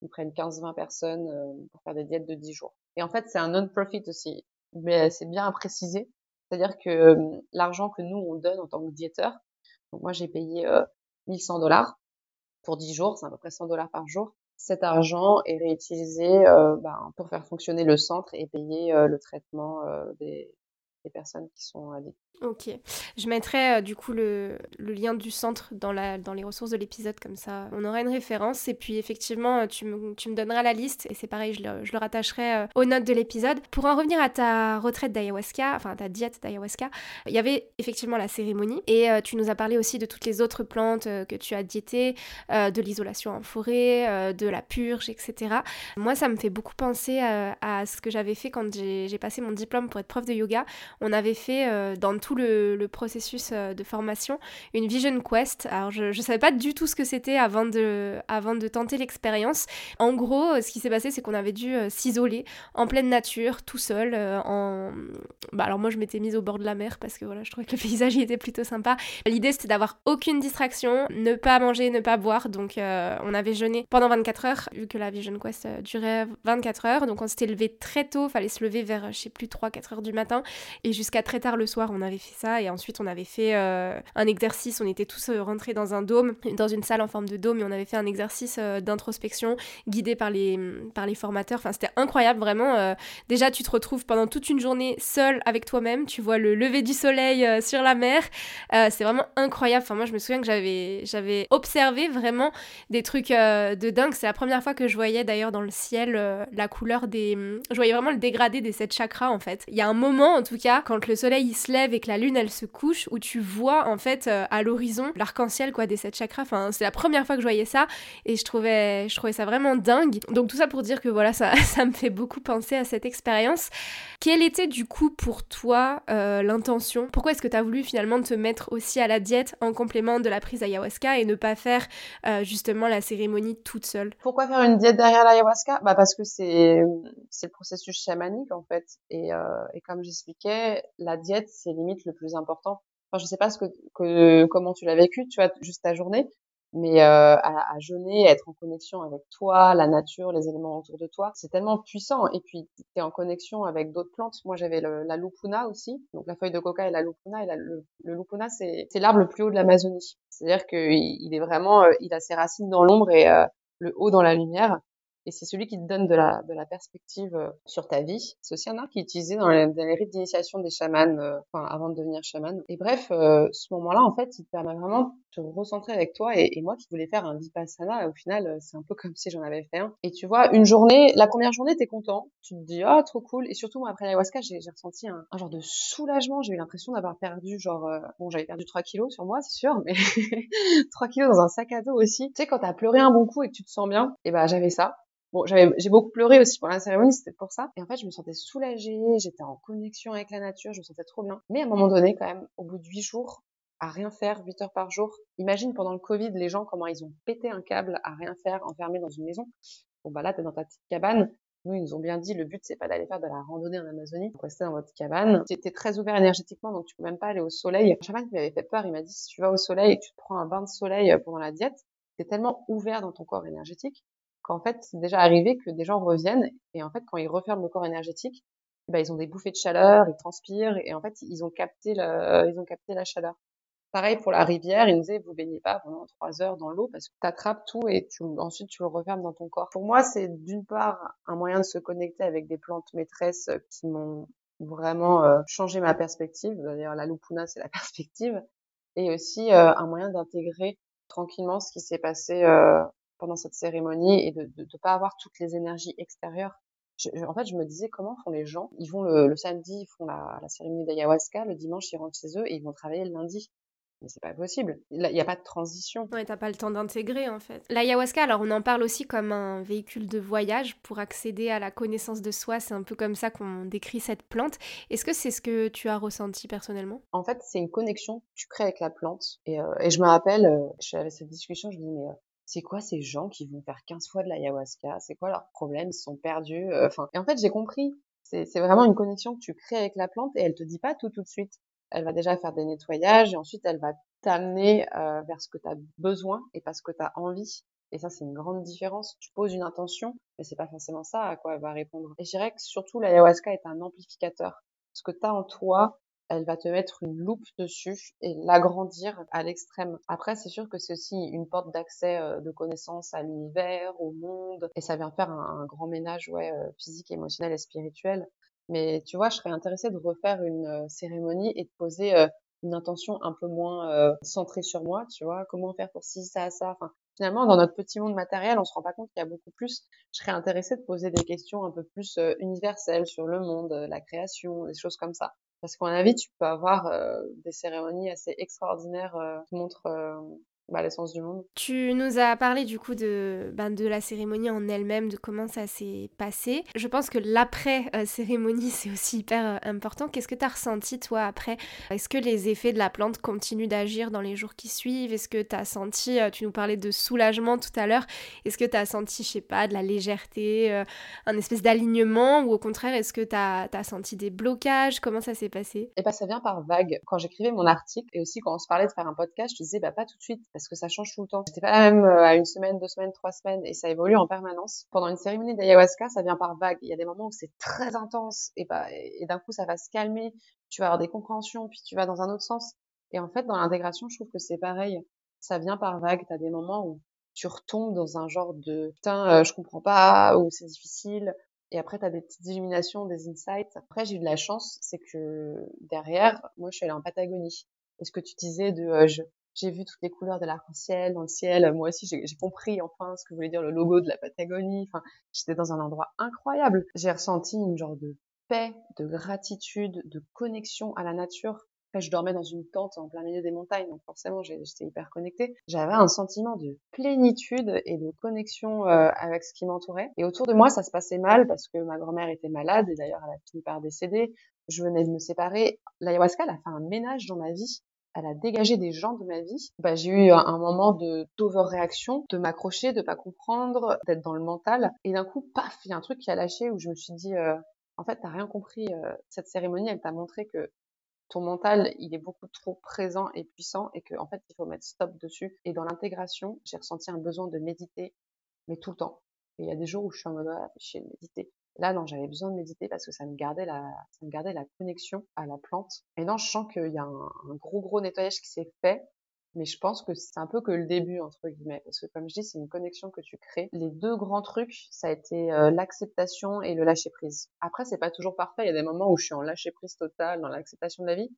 Ils prennent 15-20 personnes pour faire des diètes de 10 jours. Et en fait, c'est un non-profit aussi. Mais c'est bien à préciser. C'est-à-dire que l'argent que nous, on donne en tant que diéteur, donc moi, j'ai payé 1100 dollars pour 10 jours, c'est à peu près 100 dollars par jour. Cet argent est réutilisé euh, ben, pour faire fonctionner le centre et payer euh, le traitement euh, des, des personnes qui sont addictes. Ok. Je mettrai euh, du coup le, lien du centre dans, les ressources de l'épisode, comme ça on aura une référence. Et puis effectivement, tu me, tu me donneras la liste et c'est pareil, je le, je rattacherai euh, aux notes de l'épisode. Pour en revenir à ta retraite d'ayahuasca, enfin ta diète d'ayahuasca, il y avait effectivement la cérémonie et euh, tu nous as parlé aussi de toutes les autres plantes euh, que tu as diétées, euh, de l'isolation en forêt, euh, de la purge, etc. Moi, ça me fait beaucoup penser à ce que j'avais fait quand j'ai passé mon diplôme pour être prof de yoga. On avait fait dans tout le, processus euh, de formation, une Vision Quest. Alors, je ne savais pas du tout ce que c'était avant de, avant de tenter l'expérience. En gros, euh, ce qui s'est passé, c'est qu'on avait dû euh, s'isoler en pleine nature, tout seul. En... bah, alors, moi, je m'étais mise au bord de la mer parce que voilà, je trouvais que le paysage était plutôt sympa. L'idée, c'était d'avoir aucune distraction, ne pas manger, ne pas boire. Donc, on avait jeûné pendant 24 heures, vu que la Vision Quest durait 24 heures. Donc, on s'était levé très tôt, fallait se lever vers, je sais plus, 3-4 heures du matin. Et jusqu'à très tard le soir, on a avait fait ça et ensuite on avait fait un exercice. On était tous rentrés dans un dôme, dans une salle en forme de dôme et on avait fait un exercice d'introspection guidé par les, par les formateurs. Enfin, c'était incroyable, vraiment. déjà, tu te retrouves pendant toute une journée seul avec toi-même. Tu vois le lever du soleil sur la mer. c'est vraiment incroyable. Enfin, moi, je me souviens que j'avais, j'avais observé vraiment des trucs de dingue. C'est la première fois que je voyais d'ailleurs dans le ciel la couleur des. Je voyais vraiment le dégradé des sept chakras en fait. Il y a un moment en tout cas, quand le soleil il se lève et que la lune elle se couche, où tu vois en fait à l'horizon l'arc-en-ciel quoi des sept chakras. Enfin, c'est la première fois que je voyais ça et je trouvais, je trouvais ça vraiment dingue. Donc tout ça pour dire que voilà, ça, ça me fait beaucoup penser à cette expérience. Quelle était du coup pour toi euh, l'intention? Pourquoi est-ce que tu as voulu finalement te mettre aussi à la diète en complément de la prise ayahuasca et ne pas faire euh, justement la cérémonie toute seule? Pourquoi faire une diète derrière l'ayahuasca? Bah parce que c'est c'est le processus chamanique en fait et, euh, et comme j'expliquais, la diète c'est limite le plus important. Enfin, je sais pas ce que, que comment tu l'as vécu, tu vois, juste ta journée, mais euh, à, à, jeûner, être en connexion avec toi, la nature, les éléments autour de toi, c'est tellement puissant. Et puis, tu es en connexion avec d'autres plantes. Moi, j'avais la lupuna aussi, donc la feuille de coca et la lupuna. Et le, le lupuna, c'est l'arbre le plus haut de l'Amazonie. C'est-à-dire qu'il il est vraiment, euh, il a ses racines dans l'ombre et euh, le haut dans la lumière et c'est celui qui te donne de la, de la perspective euh, sur ta vie. C'est aussi un art qui est utilisé dans les, dans les rites d'initiation des chamans, euh, enfin avant de devenir chaman. Et bref, euh, ce moment-là, en fait, il te permet vraiment de te recentrer avec toi. Et, et moi qui voulais faire un vipassana, au final, c'est un peu comme si j'en avais fait un. Et tu vois, une journée, la première journée, t'es content, tu te dis ah trop cool. Et surtout moi après l'ayahuasca, j'ai ressenti un, un, genre de soulagement. J'ai eu l'impression d'avoir perdu genre bon j'avais perdu 3 kilos sur moi, c'est sûr, mais 3 kilos dans un sac à dos aussi. Tu sais quand t'as pleuré un bon coup et que tu te sens bien, et ben j'avais ça. Bon, j'ai beaucoup pleuré aussi pendant la cérémonie, c'était pour ça. Et en fait, je me sentais soulagée, j'étais en connexion avec la nature, je me sentais trop bien. Mais à un moment donné, quand même, au bout de huit jours, à rien faire, 8 heures par jour. Imagine pendant le Covid, les gens, comment ils ont pété un câble à rien faire, enfermés dans une maison. Bon, bah là, t'es dans ta petite cabane. Nous, ils nous ont bien dit, le but, c'est pas d'aller faire de la randonnée en Amazonie, donc rester dans votre cabane. T'étais très ouvert énergétiquement, donc tu peux même pas aller au soleil. Un chaman qui m'avait fait peur, il m'a dit, si tu vas au soleil et que tu te prends un bain de soleil pendant la diète, t'es tellement ouvert dans ton corps énergétique qu'en fait, c'est déjà arrivé que des gens reviennent et en fait, quand ils referment le corps énergétique, bah, ils ont des bouffées de chaleur, ils transpirent et en fait, ils ont capté le, ils ont capté la chaleur. Pareil pour la rivière, ils nous disaient, vous baignez pas pendant trois heures dans l'eau parce que tu attrapes tout et tu, ensuite tu le refermes dans ton corps. Pour moi, c'est d'une part un moyen de se connecter avec des plantes maîtresses qui m'ont vraiment euh, changé ma perspective. D'ailleurs, la lupuna, c'est la perspective. Et aussi euh, un moyen d'intégrer tranquillement ce qui s'est passé euh, pendant cette cérémonie et de ne pas avoir toutes les énergies extérieures. Je, en fait, je me disais comment font les gens. Ils vont le, le samedi, ils font la, la cérémonie d'ayahuasca, le dimanche, ils rentrent chez eux et ils vont travailler le lundi. Mais c'est pas possible. Il n'y a pas de transition. Ouais, t'as pas le temps d'intégrer en fait. L'ayahuasca, alors on en parle aussi comme un véhicule de voyage pour accéder à la connaissance de soi. C'est un peu comme ça qu'on décrit cette plante. Est-ce que c'est ce que tu as ressenti personnellement? En fait, c'est une connexion que tu crées avec la plante. Et, euh, et je me rappelle, euh, j'avais cette discussion, je me dis, mais euh, c'est quoi ces gens qui vont faire 15 fois de l'ayahuasca? C'est quoi leurs problèmes? Ils sont perdus euh, Enfin, et en fait, j'ai compris. C'est vraiment une connexion que tu crées avec la plante et elle te dit pas tout tout de suite. Elle va déjà faire des nettoyages et ensuite elle va t'amener euh, vers ce que tu as besoin et pas ce que tu as envie. Et ça, c'est une grande différence. Tu poses une intention, mais c'est pas forcément ça à quoi elle va répondre. Et je dirais que surtout l'ayahuasca est un amplificateur. Ce que tu as en toi, elle va te mettre une loupe dessus et l'agrandir à l'extrême. Après, c'est sûr que c'est aussi une porte d'accès euh, de connaissances à l'univers, au monde, et ça vient faire un, grand ménage ouais, euh, physique, émotionnel et spirituel. Mais tu vois, je serais intéressée de refaire une euh, cérémonie et de poser une intention un peu moins centrée sur moi, tu vois, comment faire pour ci, ça, ça? Enfin, finalement, dans notre petit monde matériel, on se rend pas compte qu'il y a beaucoup plus. Je serais intéressée de poser des questions un peu plus universelles sur le monde, la création, des choses comme ça. Parce qu'en avis, tu peux avoir euh, des cérémonies assez extraordinaires euh, qui montrent euh, bah, l'essence du monde. Tu nous as parlé du coup de, ben, de la cérémonie en elle-même, de comment ça s'est passé. Je pense que l'après-cérémonie, c'est aussi hyper euh, important. Qu'est-ce que tu as ressenti toi après? Est-ce que les effets de la plante continuent d'agir dans les jours qui suivent? Est-ce que tu as senti, euh, tu nous parlais de soulagement tout à l'heure, est-ce que tu as senti, je sais pas, de la légèreté, euh, un espèce d'alignement ou au contraire, est-ce que tu as, as, senti des blocages? Comment ça s'est passé? Eh bien, ça vient par vague. Quand j'écrivais mon article et aussi quand on se parlait de faire un podcast, je disais bah, pas tout de suite parce que ça change tout le temps. C'était pas la même euh, à une semaine, deux semaines, trois semaines et ça évolue en permanence. Pendant une cérémonie d'ayahuasca, ça vient par vague. Il y a des moments où c'est très intense et, bah, et d'un coup ça va se calmer tu vas avoir des compréhensions, puis tu vas dans un autre sens. Et en fait, dans l'intégration, je trouve que c'est pareil. Ça vient par vagues. Tu as des moments où tu retombes dans un genre de putain, euh, je comprends pas, ou c'est difficile. Et après, tu as des petites illuminations, des insights. Après, j'ai eu de la chance, c'est que derrière, moi, je suis allée en Patagonie. Et ce que tu disais de, euh, j'ai vu toutes les couleurs de l'arc-en-ciel dans le ciel. Moi aussi, j'ai compris enfin ce que voulait dire le logo de la Patagonie. Enfin, j'étais dans un endroit incroyable. J'ai ressenti une genre de paix, de gratitude, de connexion à la nature. Après, je dormais dans une tente en plein milieu des montagnes, donc forcément, j'étais hyper connectée. J'avais un sentiment de plénitude et de connexion euh, avec ce qui m'entourait. Et autour de moi, ça se passait mal parce que ma grand-mère était malade et d'ailleurs, elle a fini par décéder. Je venais de me séparer. L'ayahuasca, elle a fait un ménage dans ma vie elle a dégagé des gens de ma vie. Bah, j'ai eu un, moment de d'overréaction, de m'accrocher, de pas comprendre, d'être dans le mental. Et d'un coup, paf, il y a un truc qui a lâché où je me suis dit, euh, en fait, t'as rien compris. Euh, cette cérémonie, elle t'a montré que ton mental, il est beaucoup trop présent et puissant et qu'en en fait, il faut mettre stop dessus. Et dans l'intégration, j'ai ressenti un besoin de méditer, mais tout le temps. Et il y a des jours où je suis en mode, ah, chier de méditer. Là, non, j'avais besoin de méditer parce que ça me gardait la, ça me gardait la connexion à la plante. Et non, je sens qu'il y a un, gros, gros nettoyage qui s'est fait. Mais je pense que c'est un peu que le début, entre guillemets. Parce que comme je dis, c'est une connexion que tu crées. Les deux grands trucs, ça a été euh, l'acceptation et le lâcher prise. Après, c'est pas toujours parfait. Il y a des moments où je suis en lâcher prise totale, dans l'acceptation de la vie.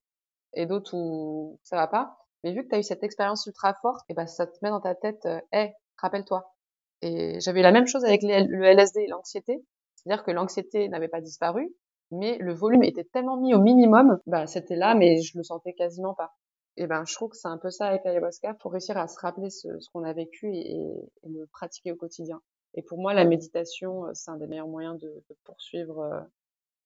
Et d'autres où ça va pas. Mais vu que tu as eu cette expérience ultra forte, et eh ben, ça te met dans ta tête, hé, euh, rappelle-toi. Et j'avais la même chose avec le LSD et l'anxiété. C'est-à-dire que l'anxiété n'avait pas disparu, mais le volume était tellement mis au minimum, bah, c'était là, mais je le sentais quasiment pas. Et ben, je trouve que c'est un peu ça avec l'ayahuasca pour réussir à se rappeler ce, qu'on a vécu et, le pratiquer au quotidien. Et pour moi, la méditation, euh, c'est un des meilleurs moyens de, de poursuivre, euh,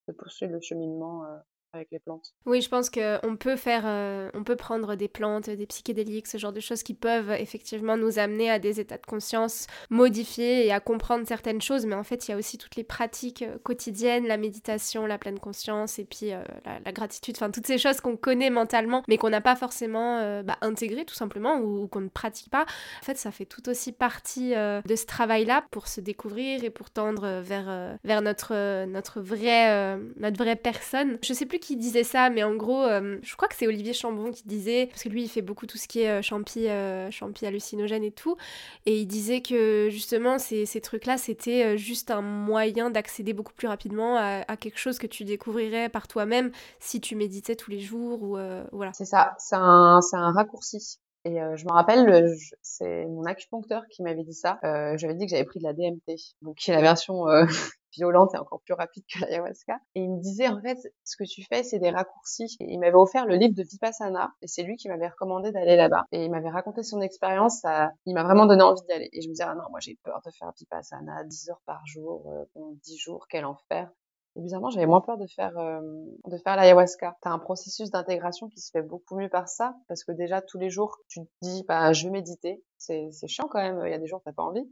de poursuivre le cheminement euh, avec les plantes. Oui, je pense qu'on peut faire, euh, on peut prendre des plantes, des psychédéliques, ce genre de choses qui peuvent effectivement nous amener à des états de conscience modifiés et à comprendre certaines choses, mais en fait, il y a aussi toutes les pratiques euh, quotidiennes, la méditation, la pleine conscience et puis euh, la, gratitude, enfin toutes ces choses qu'on connaît mentalement, mais qu'on n'a pas forcément bah, intégrées tout simplement ou, qu'on ne pratique pas. En fait, ça fait tout aussi partie de ce travail-là pour se découvrir et pour tendre vers, vers notre, notre, vraie, notre vraie personne. Je sais plus qui disait ça, mais en gros, euh, je crois que c'est Olivier Chambon qui disait, parce que lui, il fait beaucoup tout ce qui est euh, champi, euh, champi hallucinogène et tout, et il disait que justement, ces, trucs-là, c'était juste un moyen d'accéder beaucoup plus rapidement à, quelque chose que tu découvrirais par toi-même si tu méditais tous les jours, ou voilà. C'est ça, c'est un, un raccourci. Et je me rappelle, c'est mon acupuncteur qui m'avait dit ça. Euh, J'avais dit que j'avais pris de la DMT, donc qui est la version violente et encore plus rapide que l'ayahuasca. Et il me disait, en fait, ce que tu fais, c'est des raccourcis. Et il m'avait offert le livre de Vipassana, et c'est lui qui m'avait recommandé d'aller là-bas. Et il m'avait raconté son expérience, il m'a vraiment donné envie d'y aller. Et je me disais, ah non, moi j'ai peur de faire Vipassana 10 heures par jour, euh, 10 jours, quel enfer. Et bizarrement, j'avais moins peur de faire euh, de faire l'ayahuasca. T'as un processus d'intégration qui se fait beaucoup mieux par ça, parce que déjà tous les jours, tu te dis, bah, je vais méditer. C'est chiant quand même. Il y a des jours t'as pas envie.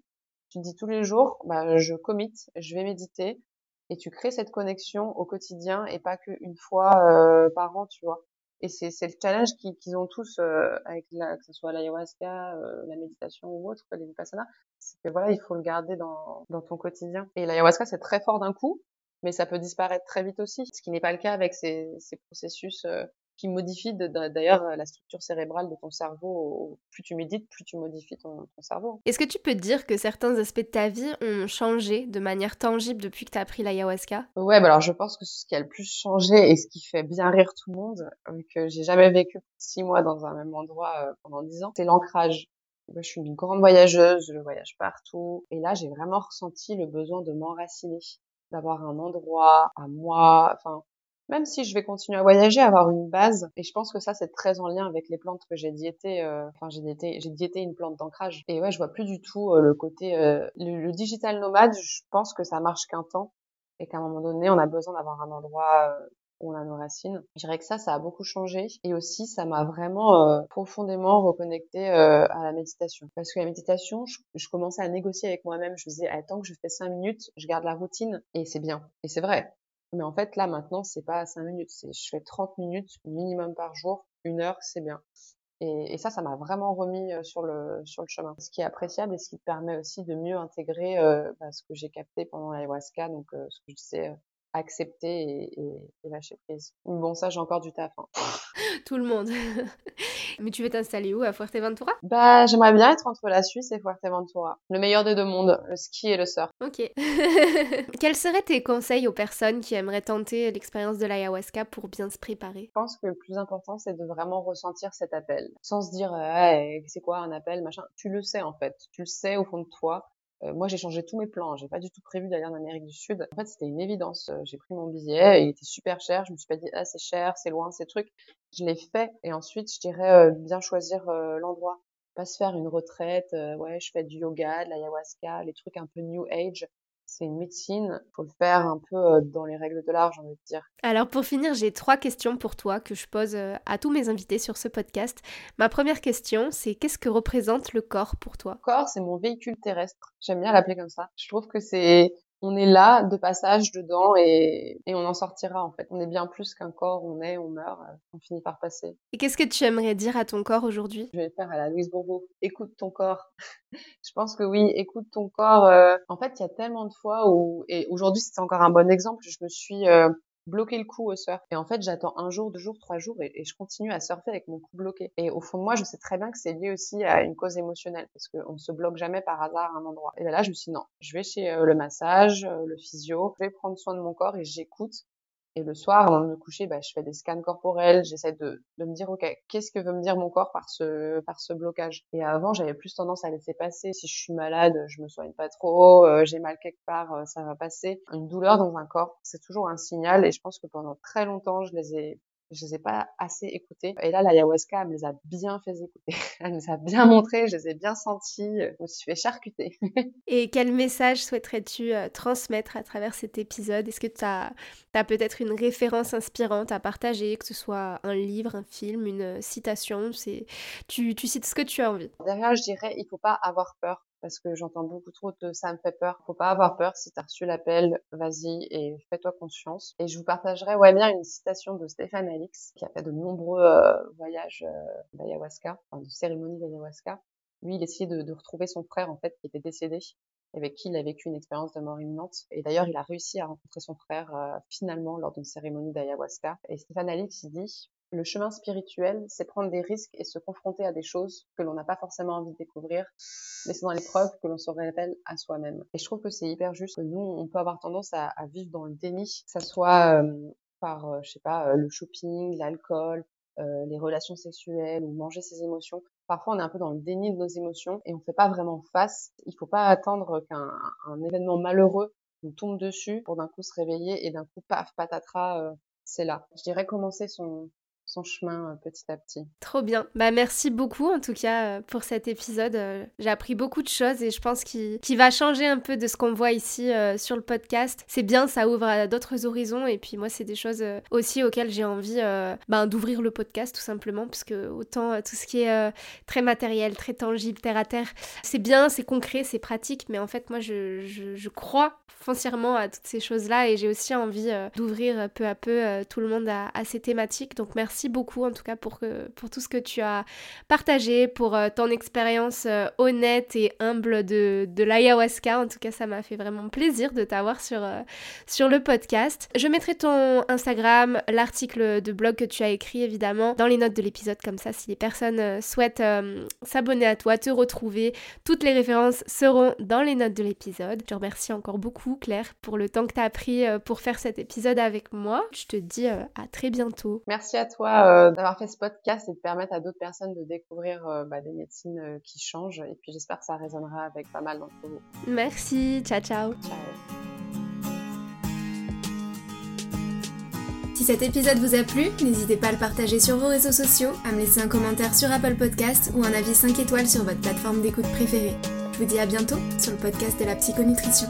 Tu dis tous les jours, bah, je commit, je vais méditer, et tu crées cette connexion au quotidien et pas qu'une fois euh, par an, tu vois. Et c'est le challenge qu'ils ont tous euh, avec la, que ce soit l'ayahuasca, euh, la méditation ou autre, les vipassana, c'est que voilà, il faut le garder dans, dans ton quotidien. Et l'ayahuasca, c'est très fort d'un coup, mais ça peut disparaître très vite aussi, ce qui n'est pas le cas avec ces, ces processus qui modifie d'ailleurs la structure cérébrale de ton cerveau. Plus tu médites, plus tu modifies ton, cerveau. Est-ce que tu peux dire que certains aspects de ta vie ont changé de manière tangible depuis que tu as appris l'ayahuasca? Ouais, bah alors je pense que ce qui a le plus changé et ce qui fait bien rire tout le monde, vu que j'ai jamais vécu six mois dans un même endroit euh, pendant dix ans, c'est l'ancrage. je suis une grande voyageuse, je voyage partout. Et là, j'ai vraiment ressenti le besoin de m'enraciner, d'avoir un endroit à moi, enfin, même si je vais continuer à voyager, avoir une base. Et je pense que ça, c'est très en lien avec les plantes que j'ai diété. Euh, enfin, j'ai diété, j'ai diété une plante d'ancrage. Et ouais, je vois plus du tout euh, le côté euh, le, digital nomade. Je pense que ça marche qu'un temps et qu'à un moment donné, on a besoin d'avoir un endroit où on a nos racines. Je dirais que ça, ça a beaucoup changé. Et aussi, ça m'a vraiment profondément reconnecté à la méditation. Parce que la méditation, je, commençais à négocier avec moi-même. Je disais, tant que je fais cinq minutes, je garde la routine et c'est bien. Et c'est vrai. Mais en fait, là, maintenant, c'est pas 5 minutes. C'est, je fais 30 minutes minimum par jour. Une heure, c'est bien. Et, et, ça, ça m'a vraiment remis euh, sur le, sur le chemin. Ce qui est appréciable et ce qui te permet aussi de mieux intégrer euh, bah, ce que j'ai capté pendant l'ayahuasca. Donc, euh, ce que je disais, accepter et, lâcher prise. Bon, ça, j'ai encore du taf. Hein. Tout le monde. Mais tu veux t'installer où À Fuerteventura? Bah, j'aimerais bien être entre la Suisse et Fuerteventura. Le meilleur des deux mondes, le ski et le surf. Ok. Quels seraient tes conseils aux personnes qui aimeraient tenter l'expérience de l'ayahuasca pour bien se préparer? Je pense que le plus important, c'est de vraiment ressentir cet appel. Sans se dire, hey, c'est quoi un appel, machin. Tu le sais, en fait. Tu le sais au fond de toi. Euh, moi, j'ai changé tous mes plans. J'ai pas du tout prévu d'aller en Amérique du Sud. En fait, c'était une évidence. Euh, j'ai pris mon billet, il était super cher. Je me suis pas dit ah c'est cher, c'est loin, ces trucs. Je l'ai fait et ensuite, je dirais euh, bien choisir l'endroit. Pas se faire une retraite. ouais, je fais du yoga, de l'ayahuasca, les trucs un peu new age c'est une médecine, faut le faire un peu euh, dans les règles de l'art, j'ai envie de dire. Alors pour finir, j'ai trois questions pour toi que je pose euh, à tous mes invités sur ce podcast. Ma première question, c'est qu'est-ce que représente le corps pour toi? Le corps, c'est mon véhicule terrestre. J'aime bien l'appeler comme ça. Je trouve que c'est on est là de passage dedans et, et on en sortira en fait. On est bien plus qu'un corps, on est, on meurt, on finit par passer. Et qu'est-ce que tu aimerais dire à ton corps aujourd'hui? Je vais faire à la Louise Bourbeau. Écoute ton corps. je pense que oui, écoute ton corps. Euh. En fait, il y a tellement de fois où, et aujourd'hui c'est encore un bon exemple, je me suis euh, bloquer le cou au surf. Et en fait, j'attends un jour, deux jours, trois jours et, je continue à surfer avec mon cou bloqué. Et au fond de moi, je sais très bien que c'est lié aussi à une cause émotionnelle parce qu'on ne se bloque jamais par hasard à un endroit. Et là, je me suis dit non, je vais chez euh, le massage, euh, le physio, je vais prendre soin de mon corps et j'écoute et le soir, avant de me coucher, bah, je fais des scans corporels. J'essaie de, de me dire, OK, qu'est-ce que veut me dire mon corps par ce, par ce blocage? Et avant, j'avais plus tendance à laisser passer. Si je suis malade, je me soigne pas trop, euh, j'ai mal quelque part, euh, ça va passer. Une douleur dans un corps, c'est toujours un signal. Et je pense que pendant très longtemps, je les ai je les ai pas assez écoutés. Et là, l'ayahuasca, elle me les a bien fait écouter. Elle nous a bien montré, je les ai bien sentis. Je me suis fait charcuter. Et quel message souhaiterais-tu euh, transmettre à travers cet épisode? Est-ce que tu as, as peut-être une référence inspirante à partager, que ce soit un livre, un film, une citation? C'est tu, tu cites ce que tu as envie. Derrière, je dirais, il faut pas avoir peur parce que j'entends beaucoup trop de ça me fait peur. Faut pas avoir peur. Si t'as reçu l'appel, vas-y et fais-toi confiance. Et je vous partagerai ouais bien une citation de Stéphane Alix qui a fait de nombreux euh, voyages euh, d'ayahuasca, enfin de cérémonies d'ayahuasca. Lui, il essayait de, retrouver son frère en fait qui était décédé avec qui il a vécu une expérience de mort imminente. Et d'ailleurs, il a réussi à rencontrer son frère euh, finalement lors d'une cérémonie d'ayahuasca. Et Stéphane Alix, dit le chemin spirituel, c'est prendre des risques et se confronter à des choses que l'on n'a pas forcément envie de découvrir, mais c'est dans l'épreuve que l'on se révèle à soi-même. Et je trouve que c'est hyper juste. Nous, on peut avoir tendance à, vivre dans le déni, que ça soit euh, par, euh, je sais pas, euh, le shopping, l'alcool, les relations sexuelles ou manger ses émotions. Parfois, on est un peu dans le déni de nos émotions et on fait pas vraiment face. Il faut pas attendre qu'un événement malheureux nous tombe dessus pour d'un coup se réveiller et d'un coup, paf, patatras, c'est là. Je dirais commencer son, son chemin euh, petit à petit. Trop bien. Bah merci beaucoup en tout cas euh, pour cet épisode. Euh, j'ai appris beaucoup de choses et je pense qu'il va changer un peu de ce qu'on voit ici sur le podcast. C'est bien, ça ouvre à d'autres horizons et puis moi c'est des choses aussi auxquelles j'ai envie ben, d'ouvrir le podcast tout simplement parce que autant tout ce qui est très matériel, très tangible, terre à terre, c'est bien, c'est concret, c'est pratique, mais en fait moi je, je, crois foncièrement à toutes ces choses-là et j'ai aussi envie d'ouvrir peu à peu tout le monde à, à ces thématiques. Donc merci beaucoup en tout cas pour, pour tout ce que tu as partagé, pour euh, ton expérience euh, honnête et humble de, de l'ayahuasca. En tout cas, ça m'a fait vraiment plaisir de t'avoir sur, euh, sur le podcast. Je mettrai ton Instagram, l'article de blog que tu as écrit évidemment dans les notes de l'épisode comme ça si les personnes souhaitent s'abonner à toi, te retrouver, toutes les références seront dans les notes de l'épisode. Je remercie encore beaucoup Claire pour le temps que tu as pris pour faire cet épisode avec moi. Je te dis à très bientôt. Merci à toi euh, d'avoir fait ce podcast et de permettre à d'autres personnes de découvrir euh, bah, des médecines euh, qui changent. Et puis j'espère que ça résonnera avec pas mal d'entre vous. Merci, ciao ciao. Ciao. Si cet épisode vous a plu, n'hésitez pas à le partager sur vos réseaux sociaux, à me laisser un commentaire sur Apple Podcast ou un avis 5 étoiles sur votre plateforme d'écoute préférée. Je vous dis à bientôt sur le podcast de la psychonutrition.